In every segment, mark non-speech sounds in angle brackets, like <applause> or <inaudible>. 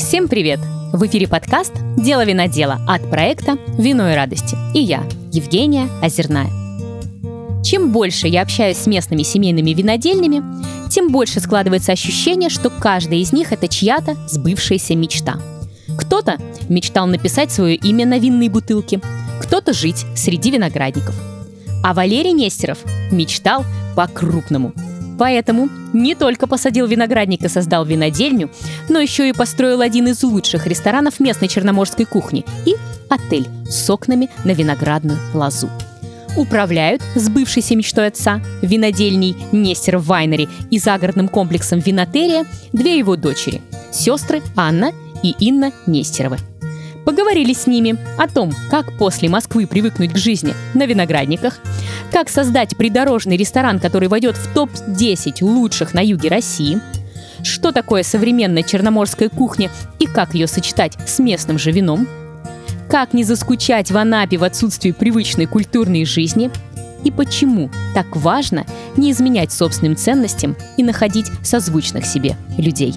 Всем привет! В эфире подкаст «Дело винодела» от проекта «Вино и радости» и я, Евгения Озерная. Чем больше я общаюсь с местными семейными винодельнями, тем больше складывается ощущение, что каждая из них – это чья-то сбывшаяся мечта. Кто-то мечтал написать свое имя на винной бутылке, кто-то жить среди виноградников. А Валерий Нестеров мечтал по-крупному – Поэтому не только посадил виноградник и создал винодельню, но еще и построил один из лучших ресторанов местной черноморской кухни и отель с окнами на виноградную лозу. Управляют сбывшейся мечтой отца, винодельней Нестер Вайнери и загородным комплексом Винотерия две его дочери – сестры Анна и Инна Нестеровы – Поговорили с ними о том, как после Москвы привыкнуть к жизни на виноградниках, как создать придорожный ресторан, который войдет в топ-10 лучших на юге России, что такое современная черноморская кухня и как ее сочетать с местным же вином, как не заскучать в Анапе в отсутствии привычной культурной жизни и почему так важно не изменять собственным ценностям и находить созвучных себе людей.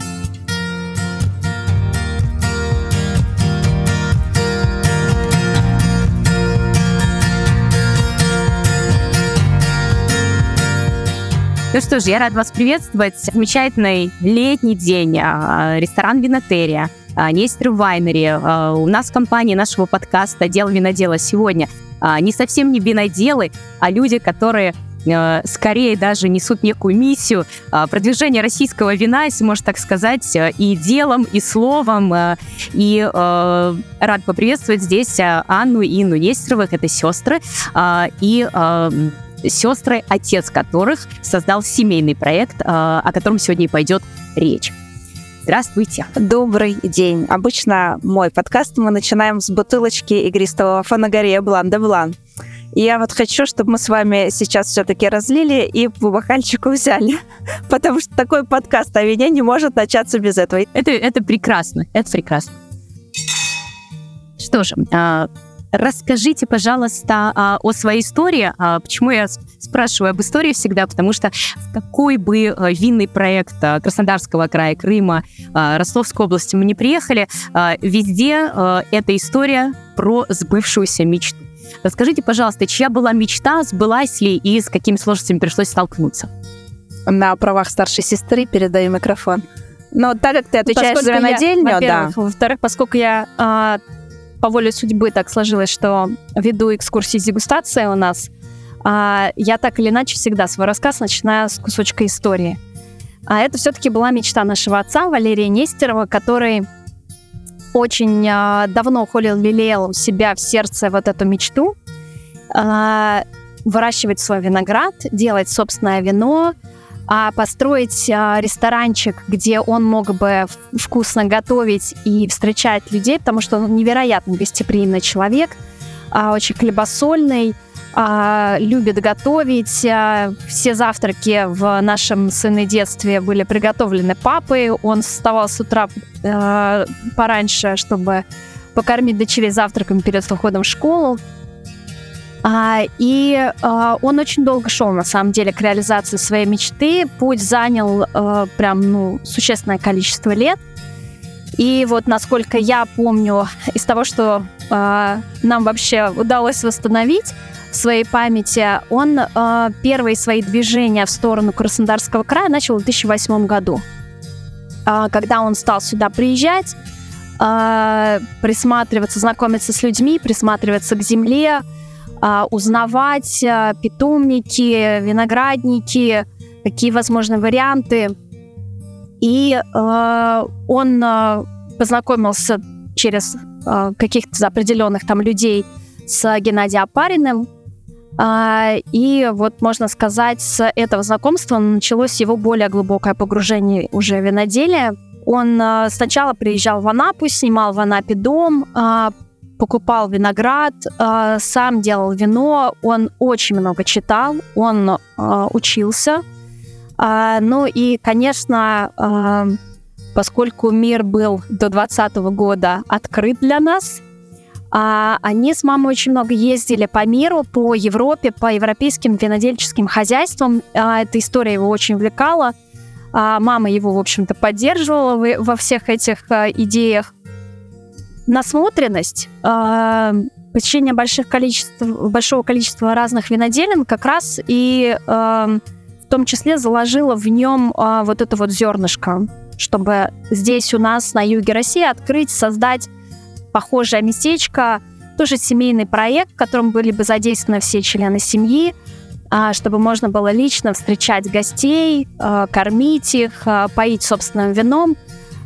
Ну что ж, я рад вас приветствовать. Замечательный летний день. А, ресторан Винотерия. А, Нестер Вайнери. А, у нас в компании нашего подкаста «Дело винодела» сегодня не совсем не виноделы, а люди, которые скорее даже несут некую миссию продвижения российского вина, если можно так сказать, и делом, и словом. И рад поприветствовать здесь Анну и Инну Нестеровых, это сестры, и сестры, отец которых создал семейный проект, э, о котором сегодня и пойдет речь. Здравствуйте. Добрый день. Обычно мой подкаст мы начинаем с бутылочки игристого фанагарея Блан де Блан. И я вот хочу, чтобы мы с вами сейчас все-таки разлили и по бокальчику взяли. <laughs> Потому что такой подкаст о вине не может начаться без этого. Это, это прекрасно. Это прекрасно. Что же, а, Расскажите, пожалуйста, а, о своей истории. А, почему я спрашиваю об истории всегда? Потому что в какой бы а, винный проект Краснодарского края, Крыма, Ростовской области мы не приехали, везде эта история про сбывшуюся мечту. Расскажите, пожалуйста, чья была мечта, сбылась ли и с какими сложностями пришлось столкнуться? На правах старшей сестры передаю микрофон. Но так как ты отвечаешь поскольку за винодельню, я, да. Во-вторых, поскольку я по воле судьбы так сложилось, что веду экскурсии с дегустацией у нас, а, я так или иначе всегда свой рассказ начинаю с кусочка истории. А это все-таки была мечта нашего отца Валерия Нестерова, который очень а, давно холил лелеял у себя в сердце вот эту мечту а, выращивать свой виноград, делать собственное вино, а построить а, ресторанчик, где он мог бы вкусно готовить и встречать людей, потому что он невероятно гостеприимный человек, а, очень хлебосольный, а, любит готовить. А, все завтраки в нашем сыне детстве были приготовлены папой. Он вставал с утра а, пораньше, чтобы покормить дочерей завтраком перед выходом в школу. А, и а, он очень долго шел, на самом деле, к реализации своей мечты. Путь занял а, прям, ну, существенное количество лет. И вот, насколько я помню, из того, что а, нам вообще удалось восстановить в своей памяти, он а, первые свои движения в сторону Краснодарского края начал в 2008 году. А, когда он стал сюда приезжать, присматриваться, знакомиться с людьми, присматриваться к земле, узнавать а, питомники, виноградники, какие возможны варианты. И а, он познакомился через каких-то определенных там людей с Геннадием Апариным. И вот, можно сказать, с этого знакомства началось его более глубокое погружение уже в виноделие. Он сначала приезжал в Анапу, снимал в Анапе дом, покупал виноград, э, сам делал вино, он очень много читал, он э, учился. Э, ну и, конечно, э, поскольку мир был до 2020 года открыт для нас, а они с мамой очень много ездили по миру, по Европе, по европейским винодельческим хозяйствам. А, эта история его очень увлекала. Мама его, в общем-то, поддерживала во всех этих идеях. Насмотренность, а, посещение больших количеств, большого количества разных виноделин как раз и в том числе заложила в нем вот это вот зернышко, чтобы здесь у нас на юге России открыть, создать похожее местечко, тоже семейный проект, в котором были бы задействованы все члены семьи, чтобы можно было лично встречать гостей, кормить их, поить собственным вином.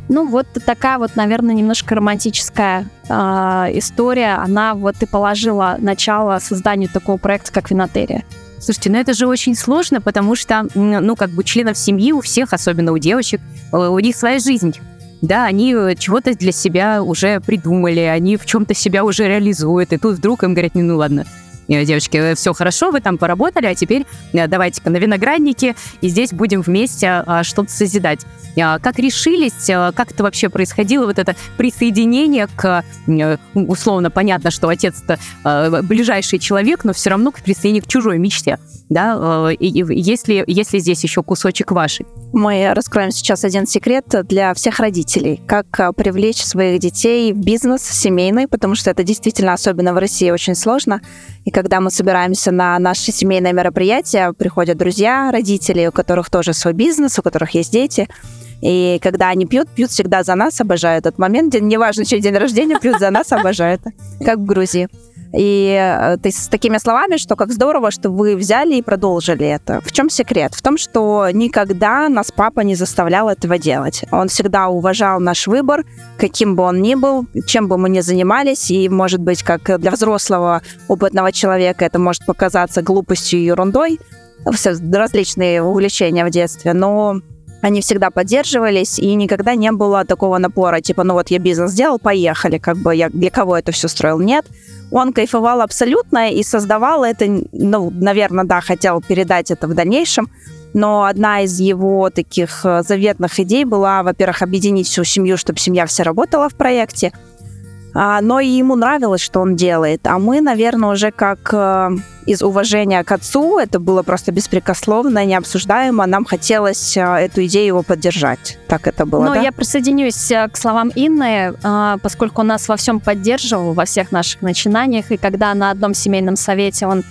Ну, вот такая вот, наверное, немножко романтическая история. Она вот и положила начало созданию такого проекта, как Винотерия. Слушайте, ну это же очень сложно, потому что, ну, как бы членов семьи у всех, особенно у девочек, э, у них своя жизнь да, они э, чего-то для себя уже придумали, они в чем-то себя уже реализуют, и тут вдруг им говорят, ну ладно, э, девочки, э, все хорошо, вы там поработали, а теперь давайте-ка на винограднике, и здесь будем вместе а, что-то созидать. А, как решились, как это вообще происходило, вот это присоединение к, условно, понятно, что отец это ближайший человек, но все равно к присоединению к чужой мечте, да, и, если, если здесь еще кусочек вашей. Мы раскроем сейчас один секрет для всех родителей. Как привлечь своих детей в бизнес семейный, потому что это действительно, особенно в России, очень сложно. И когда мы собираемся на наши семейные мероприятия, приходят друзья, родители, у которых тоже свой бизнес, у которых есть дети. И когда они пьют, пьют всегда за нас, обожают этот момент. Неважно, чей день рождения, пьют за нас, обожают. Как в Грузии. И э, ты с такими словами, что как здорово, что вы взяли и продолжили это. В чем секрет? В том, что никогда нас папа не заставлял этого делать. Он всегда уважал наш выбор, каким бы он ни был, чем бы мы ни занимались. И, может быть, как для взрослого опытного человека это может показаться глупостью и ерундой, различные увлечения в детстве, но они всегда поддерживались, и никогда не было такого напора, типа, ну вот я бизнес сделал, поехали, как бы я для кого это все строил. Нет, он кайфовал абсолютно и создавал это, ну, наверное, да, хотел передать это в дальнейшем, но одна из его таких э, заветных идей была, во-первых, объединить всю семью, чтобы семья вся работала в проекте, но и ему нравилось, что он делает. А мы, наверное, уже как э, из уважения к отцу, это было просто беспрекословно, необсуждаемо, нам хотелось э, эту идею его поддержать. Так это было, Ну, да? я присоединюсь э, к словам Инны, поскольку он нас во всем поддерживал, во всех наших начинаниях, и когда на одном семейном совете он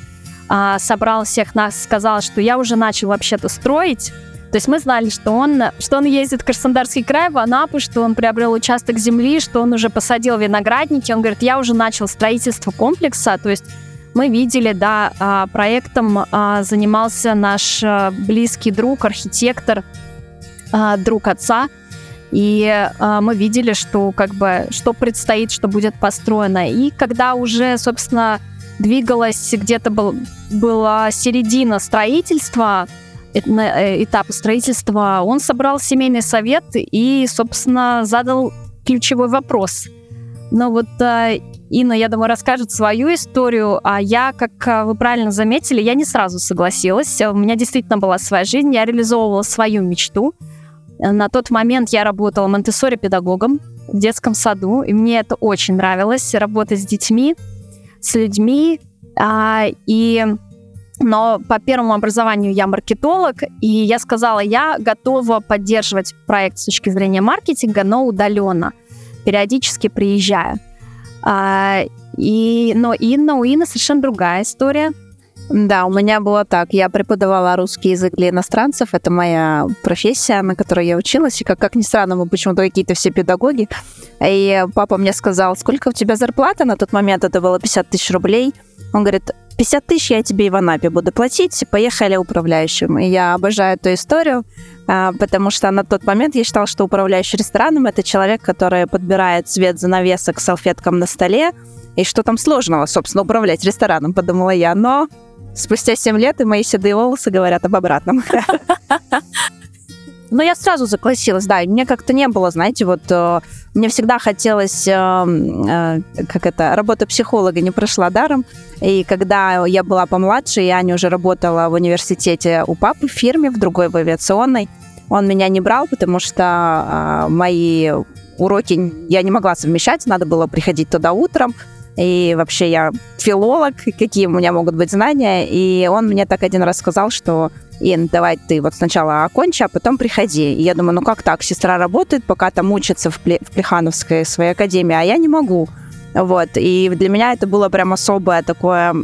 собрал всех нас, сказал, что я уже начал вообще-то строить, то есть мы знали, что он, что он ездит в Краснодарский край, в Анапу, что он приобрел участок земли, что он уже посадил виноградники. Он говорит, я уже начал строительство комплекса. То есть мы видели, да, а, проектом а, занимался наш а, близкий друг, архитектор, друг отца. И мы видели, что как бы что предстоит, что будет построено. И когда уже, собственно, двигалась где-то был, была середина строительства, этапа строительства, он собрал семейный совет и, собственно, задал ключевой вопрос. Но вот э, Инна, я думаю, расскажет свою историю, а я, как э, вы правильно заметили, я не сразу согласилась. У меня действительно была своя жизнь, я реализовывала свою мечту. На тот момент я работала монте педагогом в детском саду, и мне это очень нравилось, работать с детьми, с людьми. А, и но по первому образованию я маркетолог, и я сказала, я готова поддерживать проект с точки зрения маркетинга, но удаленно, периодически приезжая. А, и, но Инна, у Инны совершенно другая история. Да, у меня было так. Я преподавала русский язык для иностранцев. Это моя профессия, на которой я училась. И как, как ни странно, мы почему-то какие-то все педагоги. И папа мне сказал, сколько у тебя зарплата? На тот момент это было 50 тысяч рублей. Он говорит, 50 тысяч я тебе и в Анапе буду платить, поехали управляющим. И я обожаю эту историю, а, потому что на тот момент я считала, что управляющий рестораном – это человек, который подбирает цвет занавесок салфеткам на столе, и что там сложного, собственно, управлять рестораном, подумала я. Но спустя 7 лет и мои седые волосы говорят об обратном. Но я сразу согласилась, да, и мне как-то не было, знаете, вот э, мне всегда хотелось, э, э, как это, работа психолога не прошла даром, и когда я была помладше, и Аня уже работала в университете у папы в фирме, в другой, в авиационной, он меня не брал, потому что мои уроки я не могла совмещать, надо было приходить туда утром, и вообще я филолог, какие у меня могут быть знания. И он мне так один раз сказал, что Ин, давай ты вот сначала окончи, а потом приходи. И я думаю, ну как так? Сестра работает, пока там учится в, Пле- в Плехановской своей академии, а я не могу. Вот. И для меня это было прям особое такое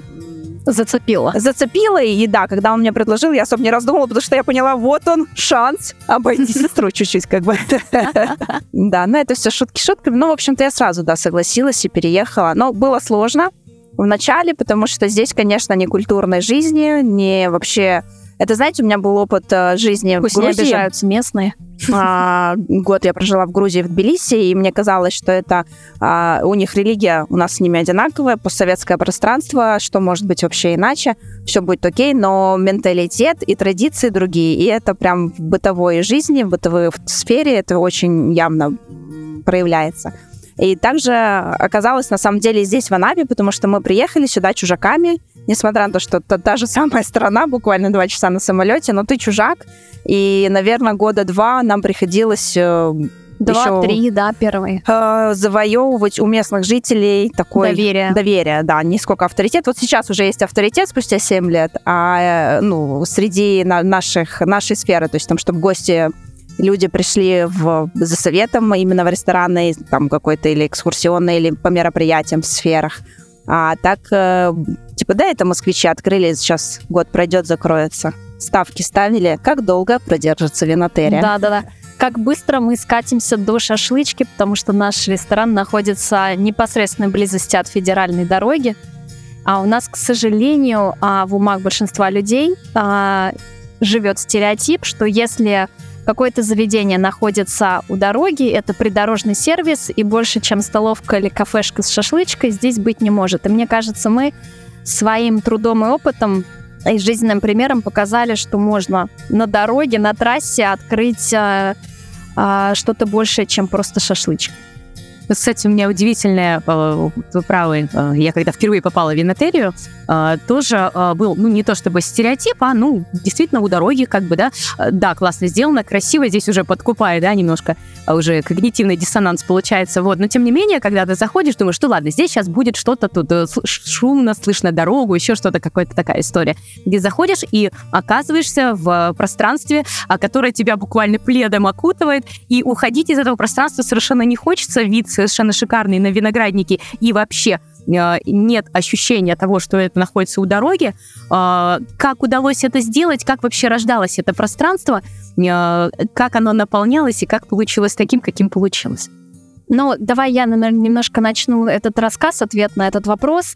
Зацепило. зацепило. И да, когда он мне предложил, я особо не раздумывала, потому что я поняла, вот он, шанс обойти сестру чуть-чуть, как бы. <laughs> Да, но это все шутки шутками. Ну, в общем-то, я сразу, да, согласилась и переехала. Но было сложно в начале, потому что здесь, конечно, не культурной жизни, не вообще... Это, знаете, у меня был опыт э, жизни Пусть в не Грузии. обижаются местные. А, год я прожила в Грузии, в Тбилиси, и мне казалось, что это а, у них религия у нас с ними одинаковая, постсоветское пространство, что может быть вообще иначе, все будет окей, но менталитет и традиции другие, и это прям в бытовой жизни, в бытовой сфере это очень явно проявляется. И также оказалось, на самом деле, здесь, в Анапе, потому что мы приехали сюда чужаками, несмотря на то, что это та же самая страна, буквально два часа на самолете, но ты чужак, и, наверное, года два нам приходилось э, Два, ещё, три, да, первые. э, завоевывать у местных жителей такой Доверие. доверие, да, не сколько авторитет. Вот сейчас уже есть авторитет спустя 7 лет, а э, ну, среди на- наших, нашей сферы, то есть там, чтобы гости люди пришли в, за советом именно в рестораны, там какой-то или экскурсионный, или по мероприятиям в сферах. А так, э, типа, да, это москвичи открыли, сейчас год пройдет, закроется. Ставки ставили. Как долго продержится винотерия? Да, да, да. Как быстро мы скатимся до шашлычки, потому что наш ресторан находится в непосредственной близости от федеральной дороги. А у нас, к сожалению, а, в умах большинства людей а, живет стереотип, что если какое-то заведение находится у дороги, это придорожный сервис, и больше, чем столовка или кафешка с шашлычкой, здесь быть не может. И мне кажется, мы своим трудом и опытом и жизненным примером показали, что можно на дороге, на трассе открыть э, э, что-то большее, чем просто шашлычка. Кстати, у меня удивительное, э, вы правы, э, я когда впервые попала в винотерию, э, тоже э, был, ну, не то чтобы стереотип, а, ну, действительно, у дороги, как бы, да, да, классно сделано, красиво, здесь уже подкупает, да, немножко уже когнитивный диссонанс получается, вот, но тем не менее, когда ты заходишь, думаешь, что ладно, здесь сейчас будет что-то тут э, шумно, слышно дорогу, еще что-то, какая-то такая история, где заходишь и оказываешься в пространстве, которое тебя буквально пледом окутывает, и уходить из этого пространства совершенно не хочется, вид совершенно шикарный на виноградники, и вообще э, нет ощущения того, что это находится у дороги. Э, Как удалось это сделать, как вообще рождалось это пространство, э, как оно наполнялось и как получилось таким, каким получилось. Ну, давай я, наверное, немножко начну этот рассказ, ответ на этот вопрос.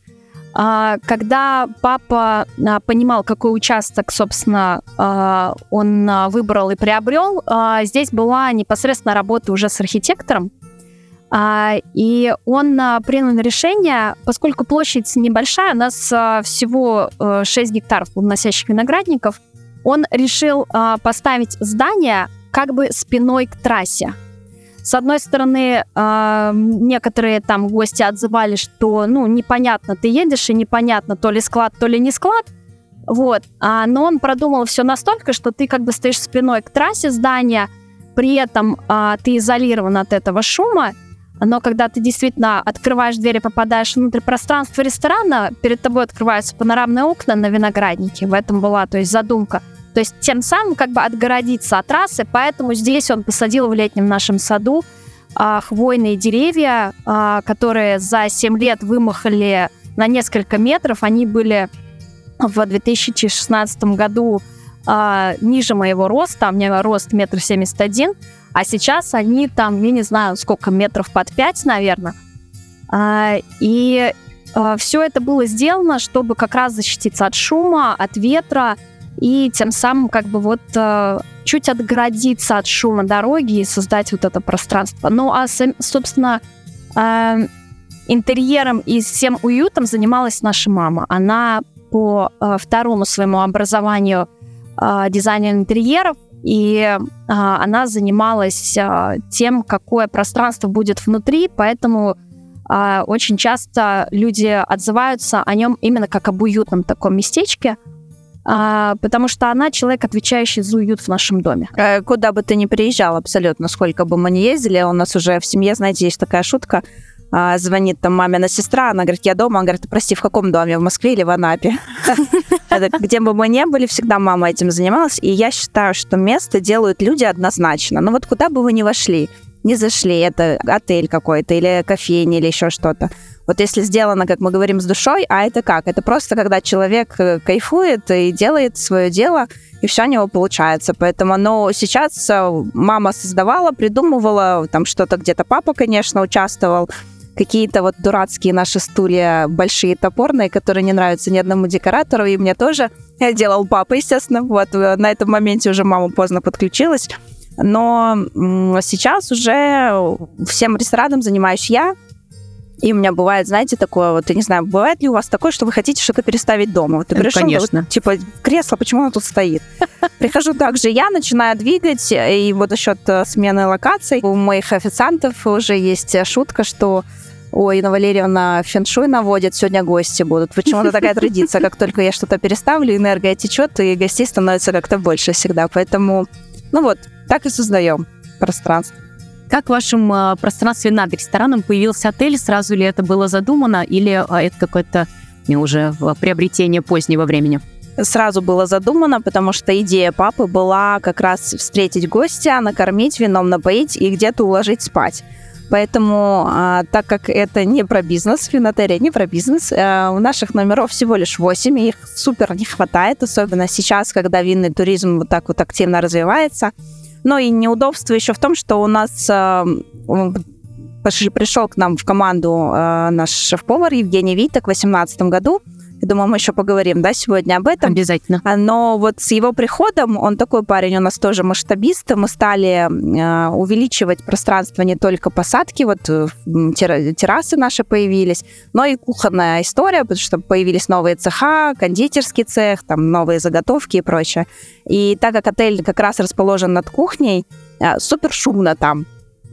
А, Когда папа а, понимал, какой участок, собственно, а, он выбрал и приобрел, здесь была непосредственно работа уже с архитектором. А, И он а, принял решение, поскольку площадь небольшая, у нас а, всего э, 6 гектаров плодоносящих виноградников, он решил поставить здание как бы спиной к трассе. С одной стороны, некоторые там гости отзывали, что, ну, непонятно, ты едешь, и непонятно, то ли склад, то ли не склад. Вот. Но он продумал все настолько, что ты как бы стоишь спиной к трассе здания, при этом ты изолирован от этого шума, но когда ты действительно открываешь дверь и попадаешь внутрь пространства ресторана, перед тобой открываются панорамные окна на винограднике. В этом была, то есть, задумка. То есть тем самым как бы отгородиться от трассы, поэтому здесь он посадил в летнем нашем саду а, хвойные деревья, а, которые за 7 лет вымахали на несколько метров. Они были в 2016 году а, ниже моего роста, у меня рост метр семьдесят один, а сейчас они там, я не знаю, сколько метров под 5, наверное. А, и все это было сделано, чтобы как раз защититься от шума, от ветра, и тем самым как бы вот э, чуть отгородиться от шума дороги и создать вот это пространство. Ну, а, собственно, э, интерьером и всем уютом занималась наша мама. Она по э, второму своему образованию э, дизайнер интерьеров, и э, она занималась э, тем, какое пространство будет внутри, поэтому очень часто люди отзываются о нем именно как об уютном таком местечке, а, потому что она человек, отвечающий за уют в нашем доме. Э, Куда бы ты ни приезжал, абсолютно, сколько бы мы ни ездили, у нас уже в семье, знаете, есть такая шутка, а, звонит там мамина сестра, она говорит, я дома, она говорит, прости, в каком доме, в Москве или в Анапе? <laughs> Где бы мы ни были, всегда мама этим занималась, и я считаю, что место делают люди однозначно. Но вот куда бы вы ни вошли, не зашли, это отель какой-то, или кофейня, или еще что-то. Вот если сделано, как мы говорим, с душой, а это как? Это просто когда человек э, кайфует и делает свое дело, и все у него получается. Поэтому, но сейчас э, мама создавала, придумывала, там что-то где-то папа, конечно, участвовал, какие-то вот дурацкие наши стулья, большие топорные, которые не нравятся ни одному декоратору, и мне тоже я делал папа, естественно. Вот э, на этом моменте уже мама поздно подключилась. Но сейчас уже всем ресторанам занимаюсь я, и у меня бывает, знаете, такое вот, я не знаю, бывает ли у вас такое, что вы хотите что-то переставить дома? Вот ты пришел, Конечно. Вот, типа, кресло, почему оно тут стоит? <laughs> Прихожу также я, начинаю двигать, и вот за счет э, смены локаций у моих официантов уже есть шутка, что Ой, Инна Валерьевна феншуй наводит, сегодня гости будут. Почему-то такая традиция, как только я что-то переставлю, энергия течет, и гостей становится как-то больше всегда. Поэтому, ну вот, так и создаем пространство. Как в вашем э, пространстве над рестораном появился отель? Сразу ли это было задумано или э, это какое-то уже приобретение позднего времени? Сразу было задумано, потому что идея папы была как раз встретить гостя, накормить, вином напоить и где-то уложить спать. Поэтому, а, так как это не про бизнес, винотерия не про бизнес, а, у наших номеров всего лишь 8, и их супер не хватает, особенно сейчас, когда винный туризм вот так вот активно развивается. Но и неудобство еще в том, что у нас э, пришел к нам в команду э, наш шеф-повар Евгений Виток в 2018 году. Я думаю, мы еще поговорим, да, сегодня об этом. Обязательно. А, но вот с его приходом, он такой парень, у нас тоже масштабист, мы стали э, увеличивать пространство не только посадки, вот э, террасы наши появились, но и кухонная история, потому что появились новые цеха, кондитерский цех, там новые заготовки и прочее. И так как отель как раз расположен над кухней, э, супер шумно там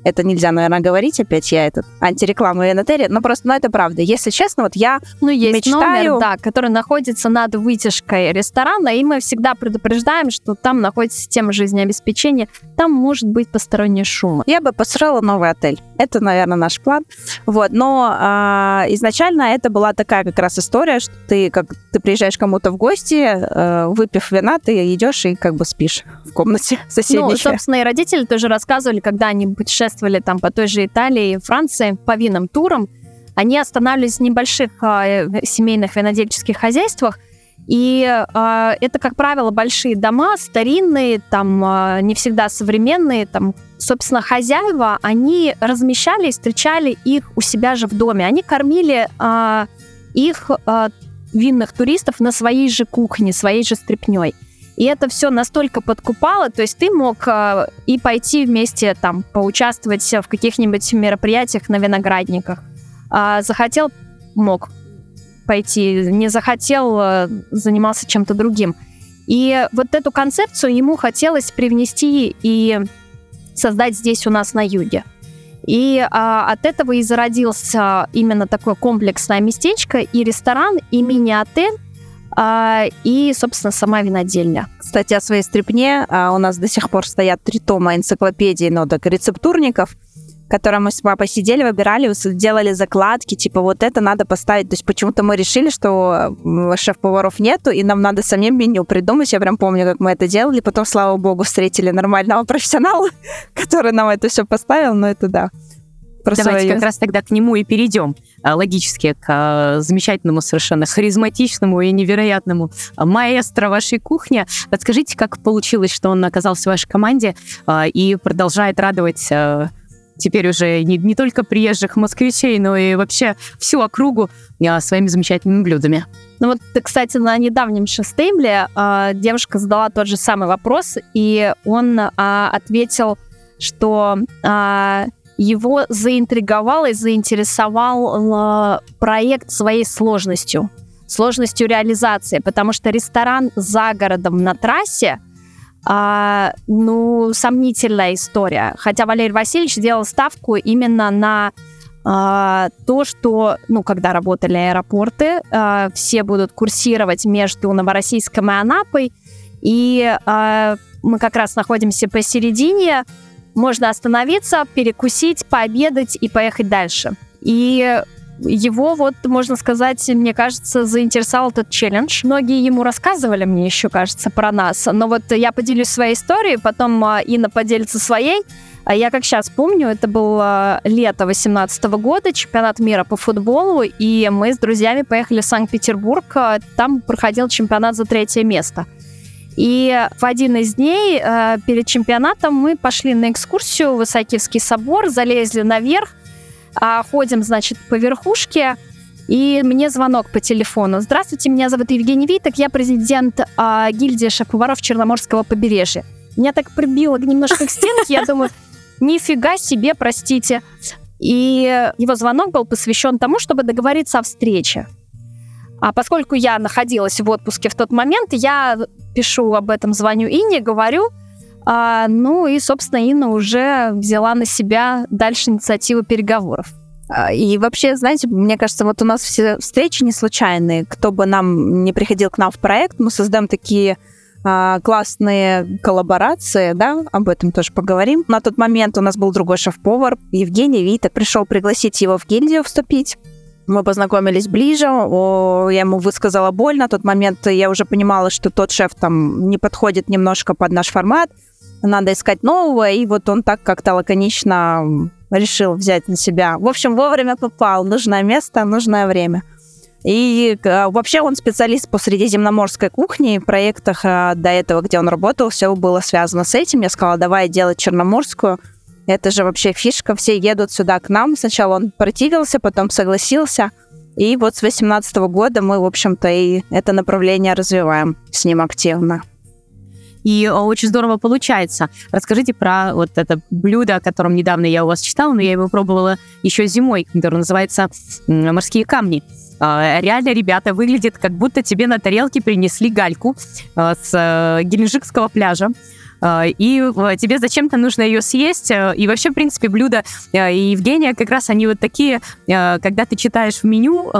это нельзя, наверное, говорить, опять я этот антиреклама Венетерия, но просто, ну, это правда. Если честно, вот я ну, есть мечтаю... номер, да, который находится над вытяжкой ресторана, и мы всегда предупреждаем, что там находится система жизнеобеспечения, там может быть посторонний шум. Я бы построила новый отель. Это, наверное, наш план. Вот, но э, изначально это была такая как раз история, что ты как ты приезжаешь кому-то в гости, э, выпив вина, ты идешь и как бы спишь в комнате <laughs> соседней. Ну, собственно, и родители тоже рассказывали, когда они путешествовали там по той же Италии и Франции по винным турам, они останавливались в небольших э, семейных винодельческих хозяйствах, и э, это, как правило, большие дома, старинные, там э, не всегда современные, там, собственно, хозяева, они размещали и встречали их у себя же в доме. Они кормили э, их э, винных туристов на своей же кухне, своей же стряпней. И это все настолько подкупало, то есть ты мог э, и пойти вместе там поучаствовать в каких-нибудь мероприятиях на виноградниках. Э, захотел, мог пойти, не захотел, э, занимался чем-то другим. И вот эту концепцию ему хотелось привнести и создать здесь у нас на юге. И а, от этого и зародился именно такое комплексное местечко и ресторан, и мини-отель, а, и, собственно, сама винодельня. Кстати, о своей стрипне а, у нас до сих пор стоят три тома энциклопедии ноток рецептурников – котором мы с папой сидели, выбирали, делали закладки, типа вот это надо поставить. То есть почему-то мы решили, что шеф-поваров нету, и нам надо самим меню придумать. Я прям помню, как мы это делали. Потом, слава богу, встретили нормального профессионала, <laughs> который нам это все поставил. Но это да. Про Давайте свою... как раз тогда к нему и перейдем а, логически к а, замечательному, совершенно харизматичному и невероятному маэстро вашей кухни. Подскажите, как получилось, что он оказался в вашей команде а, и продолжает радовать теперь уже не, не только приезжих москвичей, но и вообще всю округу а, своими замечательными блюдами. Ну вот, кстати, на недавнем шестейбле девушка задала тот же самый вопрос, и он ответил, что его заинтриговал и заинтересовал проект своей сложностью, сложностью реализации, потому что ресторан за городом на трассе – а, ну, сомнительная история. Хотя Валерий Васильевич сделал ставку именно на а, то, что, ну, когда работали аэропорты, а, все будут курсировать между Новороссийском и Анапой, и а, мы как раз находимся посередине, можно остановиться, перекусить, пообедать и поехать дальше. И его вот, можно сказать, мне кажется, заинтересовал этот челлендж. Многие ему рассказывали, мне еще кажется, про нас. Но вот я поделюсь своей историей, потом а, Инна поделится своей. А я как сейчас помню, это было лето 18 года, чемпионат мира по футболу, и мы с друзьями поехали в Санкт-Петербург. А, там проходил чемпионат за третье место. И в один из дней э, перед чемпионатом мы пошли на экскурсию в Исаакиевский собор, залезли наверх, а, ходим, значит, по верхушке, и мне звонок по телефону. Здравствуйте, меня зовут Евгений Виток, я президент а, гильдии шеф-поваров Черноморского побережья. Меня так прибило немножко к стенке, я думаю, нифига себе, простите. И его звонок был посвящен тому, чтобы договориться о встрече. А поскольку я находилась в отпуске в тот момент, я пишу об этом, звоню Инне, говорю, а, ну и, собственно, Инна уже взяла на себя дальше инициативу переговоров. А, и вообще, знаете, мне кажется, вот у нас все встречи не случайные. Кто бы нам не приходил к нам в проект, мы создаем такие а, классные коллаборации, да, об этом тоже поговорим. На тот момент у нас был другой шеф-повар, Евгений Вита, пришел пригласить его в гильдию вступить. Мы познакомились ближе, я ему высказала боль. На тот момент я уже понимала, что тот шеф там не подходит немножко под наш формат надо искать нового, и вот он так как-то лаконично решил взять на себя. В общем, вовремя попал, нужное место, нужное время. И э, вообще он специалист по средиземноморской кухне, в проектах э, до этого, где он работал, все было связано с этим. Я сказала, давай делать черноморскую. Это же вообще фишка, все едут сюда к нам. Сначала он противился, потом согласился. И вот с 2018 года мы, в общем-то, и это направление развиваем с ним активно и очень здорово получается. Расскажите про вот это блюдо, о котором недавно я у вас читала, но я его пробовала еще зимой, которое называется «Морские камни». А, реально, ребята, выглядит, как будто тебе на тарелке принесли гальку а, с э, Геленджикского пляжа. А, и э, тебе зачем-то нужно ее съесть. Э, и вообще, в принципе, блюда э, и Евгения как раз они вот такие, когда ты читаешь в меню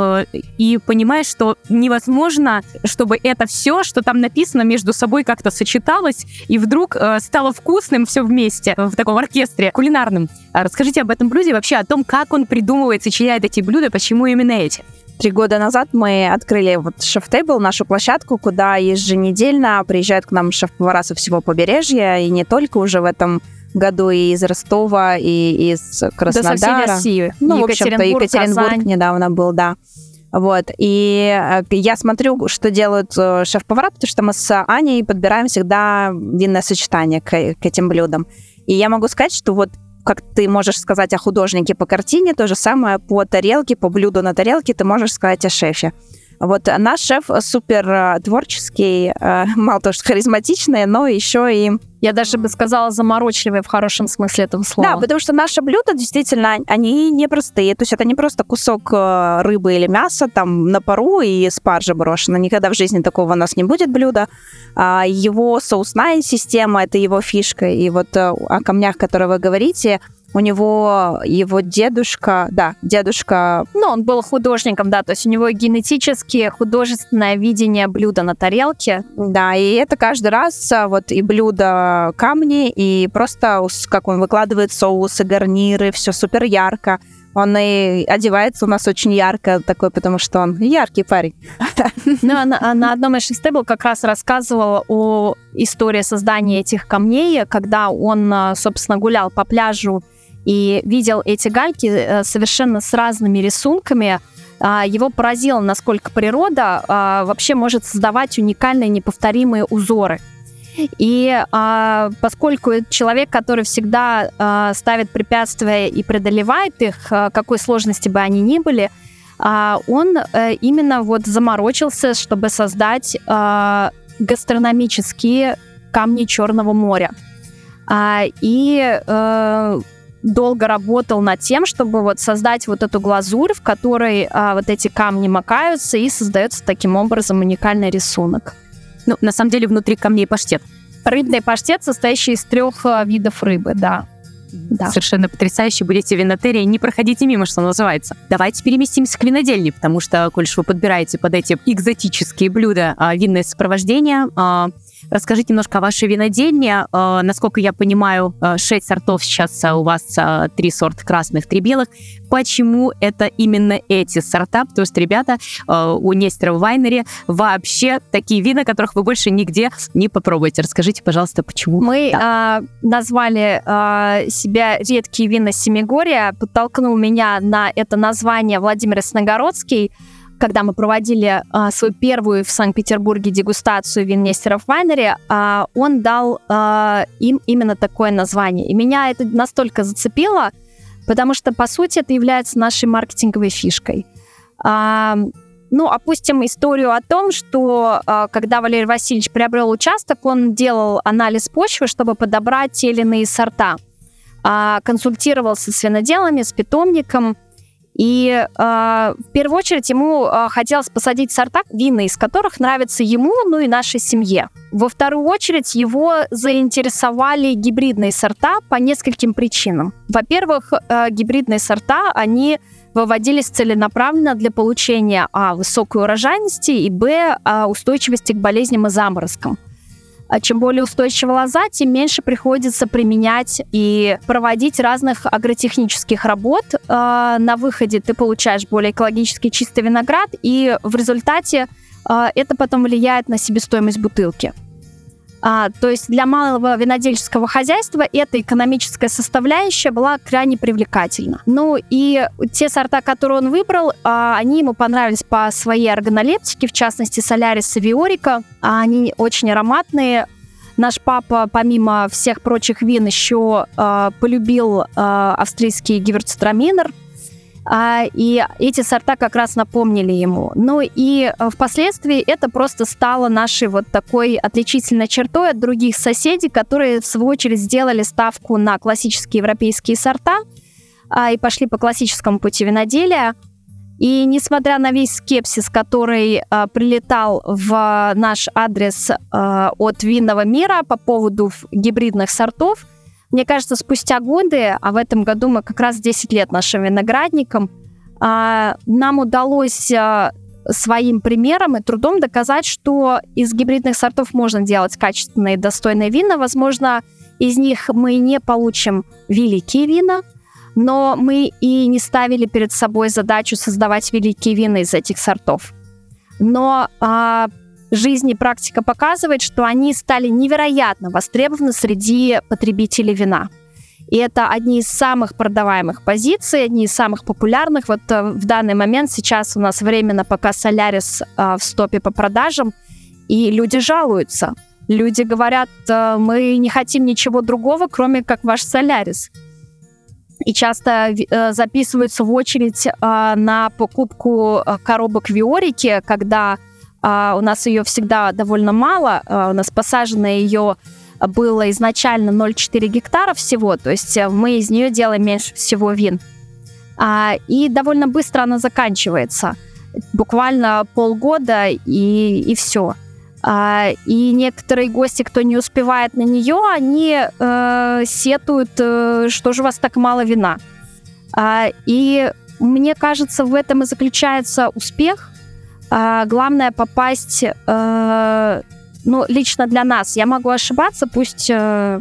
и понимаешь, что невозможно, чтобы это все, что там написано, между собой как-то сочеталось и вдруг стало вкусным все вместе в таком оркестре кулинарном. Расскажите об этом блюде, вообще о том, как он придумывает, сочиняет эти блюда, почему именно эти. Три года назад мы открыли вот шеф-тейбл, нашу площадку, куда еженедельно приезжают к нам шеф-повара со всего побережья, и не только уже в этом году и из Ростова, и из Краснодара. Да, со всей России. Ну, в общем-то, Екатеринбург Казань. недавно был, да. Вот. И э, я смотрю, что делают э, шеф-повара, потому что мы с Аней подбираем всегда винное сочетание к, к этим блюдам. И я могу сказать, что вот как ты можешь сказать о художнике по картине, то же самое по тарелке, по блюду на тарелке ты можешь сказать о шефе. Вот наш шеф супер э, творческий, э, <laughs> мало того, что харизматичный, но еще и... Я даже бы сказала заморочливый в хорошем смысле этого слова. Да, потому что наши блюда действительно, они непростые. То есть это не просто кусок рыбы или мяса там на пару и спаржа брошена. Никогда в жизни такого у нас не будет блюда. А его соусная система, это его фишка. И вот о камнях, которые вы говорите, у него его дедушка, да, дедушка... Ну, он был художником, да, то есть у него генетически художественное видение блюда на тарелке. Да, и это каждый раз а, вот и блюдо камни, и просто как он выкладывает соусы, гарниры, все супер ярко. Он и одевается у нас очень ярко такой, потому что он яркий парень. <laughs> Ну, а на, а на одном из шестебл как раз рассказывал о истории создания этих камней, когда он, собственно, гулял по пляжу и видел эти гальки э, совершенно с разными рисунками. А, его поразило, насколько природа а, вообще может создавать уникальные неповторимые узоры. И а, поскольку человек, который всегда ставит препятствия и преодолевает их, какой сложности бы они ни были, он а, именно вот заморочился, чтобы создать а, гастрономические камни Черного моря. И а, долго работал над тем, чтобы вот создать вот эту глазурь, в которой а, вот эти камни макаются и создается таким образом уникальный рисунок. Ну, на самом деле внутри камней паштет. Рыбный паштет, состоящий из трех а, видов рыбы, да. Да. Совершенно потрясающе. Будете в винотерии, не проходите мимо, что называется. Давайте переместимся к винодельне, потому что, коль вы подбираете под эти экзотические блюда а, винное сопровождение, а, Расскажите немножко о вашей винодельне. Э, насколько я понимаю, 6 э, сортов сейчас у вас, 3 сорта красных, 3 белых. Почему это именно эти сорта? Потому что, ребята, у Нестерова Вайнери вообще такие вина, которых вы больше нигде не попробуете. Расскажите, пожалуйста, почему? Мы да. э, назвали э, себя редкие вина Семигория. Подтолкнул меня на это название Владимир Сногородский когда мы проводили а, свою первую в Санкт-Петербурге дегустацию вин Нестеров а, он дал а, им именно такое название. И меня это настолько зацепило, потому что, по сути, это является нашей маркетинговой фишкой. А, ну, опустим историю о том, что а, когда Валерий Васильевич приобрел участок, он делал анализ почвы, чтобы подобрать те или иные сорта. А, консультировался с виноделами, с питомником, и э, в первую очередь ему э, хотелось посадить сорта, вины из которых нравятся ему, ну и нашей семье. Во вторую очередь его заинтересовали гибридные сорта по нескольким причинам. Во-первых, э, гибридные сорта, они выводились целенаправленно для получения а, высокой урожайности и б, а, устойчивости к болезням и заморозкам. А чем более устойчива лоза, тем меньше приходится применять и проводить разных агротехнических работ. А, на выходе ты получаешь более экологически чистый виноград, и в результате а, это потом влияет на себестоимость бутылки. А, то есть для малого винодельческого хозяйства эта экономическая составляющая была крайне привлекательна. Ну и те сорта, которые он выбрал, а, они ему понравились по своей органолептике, в частности Солярис и Виорика. А, они очень ароматные, Наш папа, помимо всех прочих вин, еще э, полюбил э, австрийский гиверцитраминер, и эти сорта как раз напомнили ему. Ну и э, впоследствии это просто стало нашей вот такой отличительной чертой от других соседей, которые в свою очередь сделали ставку на классические европейские сорта а, и пошли по классическому пути виноделия. И несмотря на весь скепсис, который э, прилетал в наш адрес э, от винного мира по поводу гибридных сортов, мне кажется, спустя годы, а в этом году мы как раз 10 лет нашим виноградникам, а, нам удалось а, своим примером и трудом доказать, что из гибридных сортов можно делать качественные достойные вина. Возможно, из них мы не получим великие вина, но мы и не ставили перед собой задачу создавать великие вина из этих сортов. Но а, жизнь и практика показывает, что они стали невероятно востребованы среди потребителей вина. И это одни из самых продаваемых позиций, одни из самых популярных. Вот э, в данный момент сейчас у нас временно пока Солярис э, в стопе по продажам, и люди жалуются. Люди говорят, э, мы не хотим ничего другого, кроме как ваш Солярис. И часто записываются в очередь на покупку коробок Виорики, когда а, у нас ее всегда довольно мало. А, у нас посажено ее было изначально 0,4 гектара всего, то есть э, мы из нее делаем меньше всего вин. А, и довольно быстро она заканчивается. Буквально полгода и, и все. И некоторые гости, кто не успевает на нее, они э, сетуют, э, что же у вас так мало вина. И мне кажется, в этом и заключается успех а, главное попасть, э, ну, лично для нас. Я могу ошибаться, пусть э,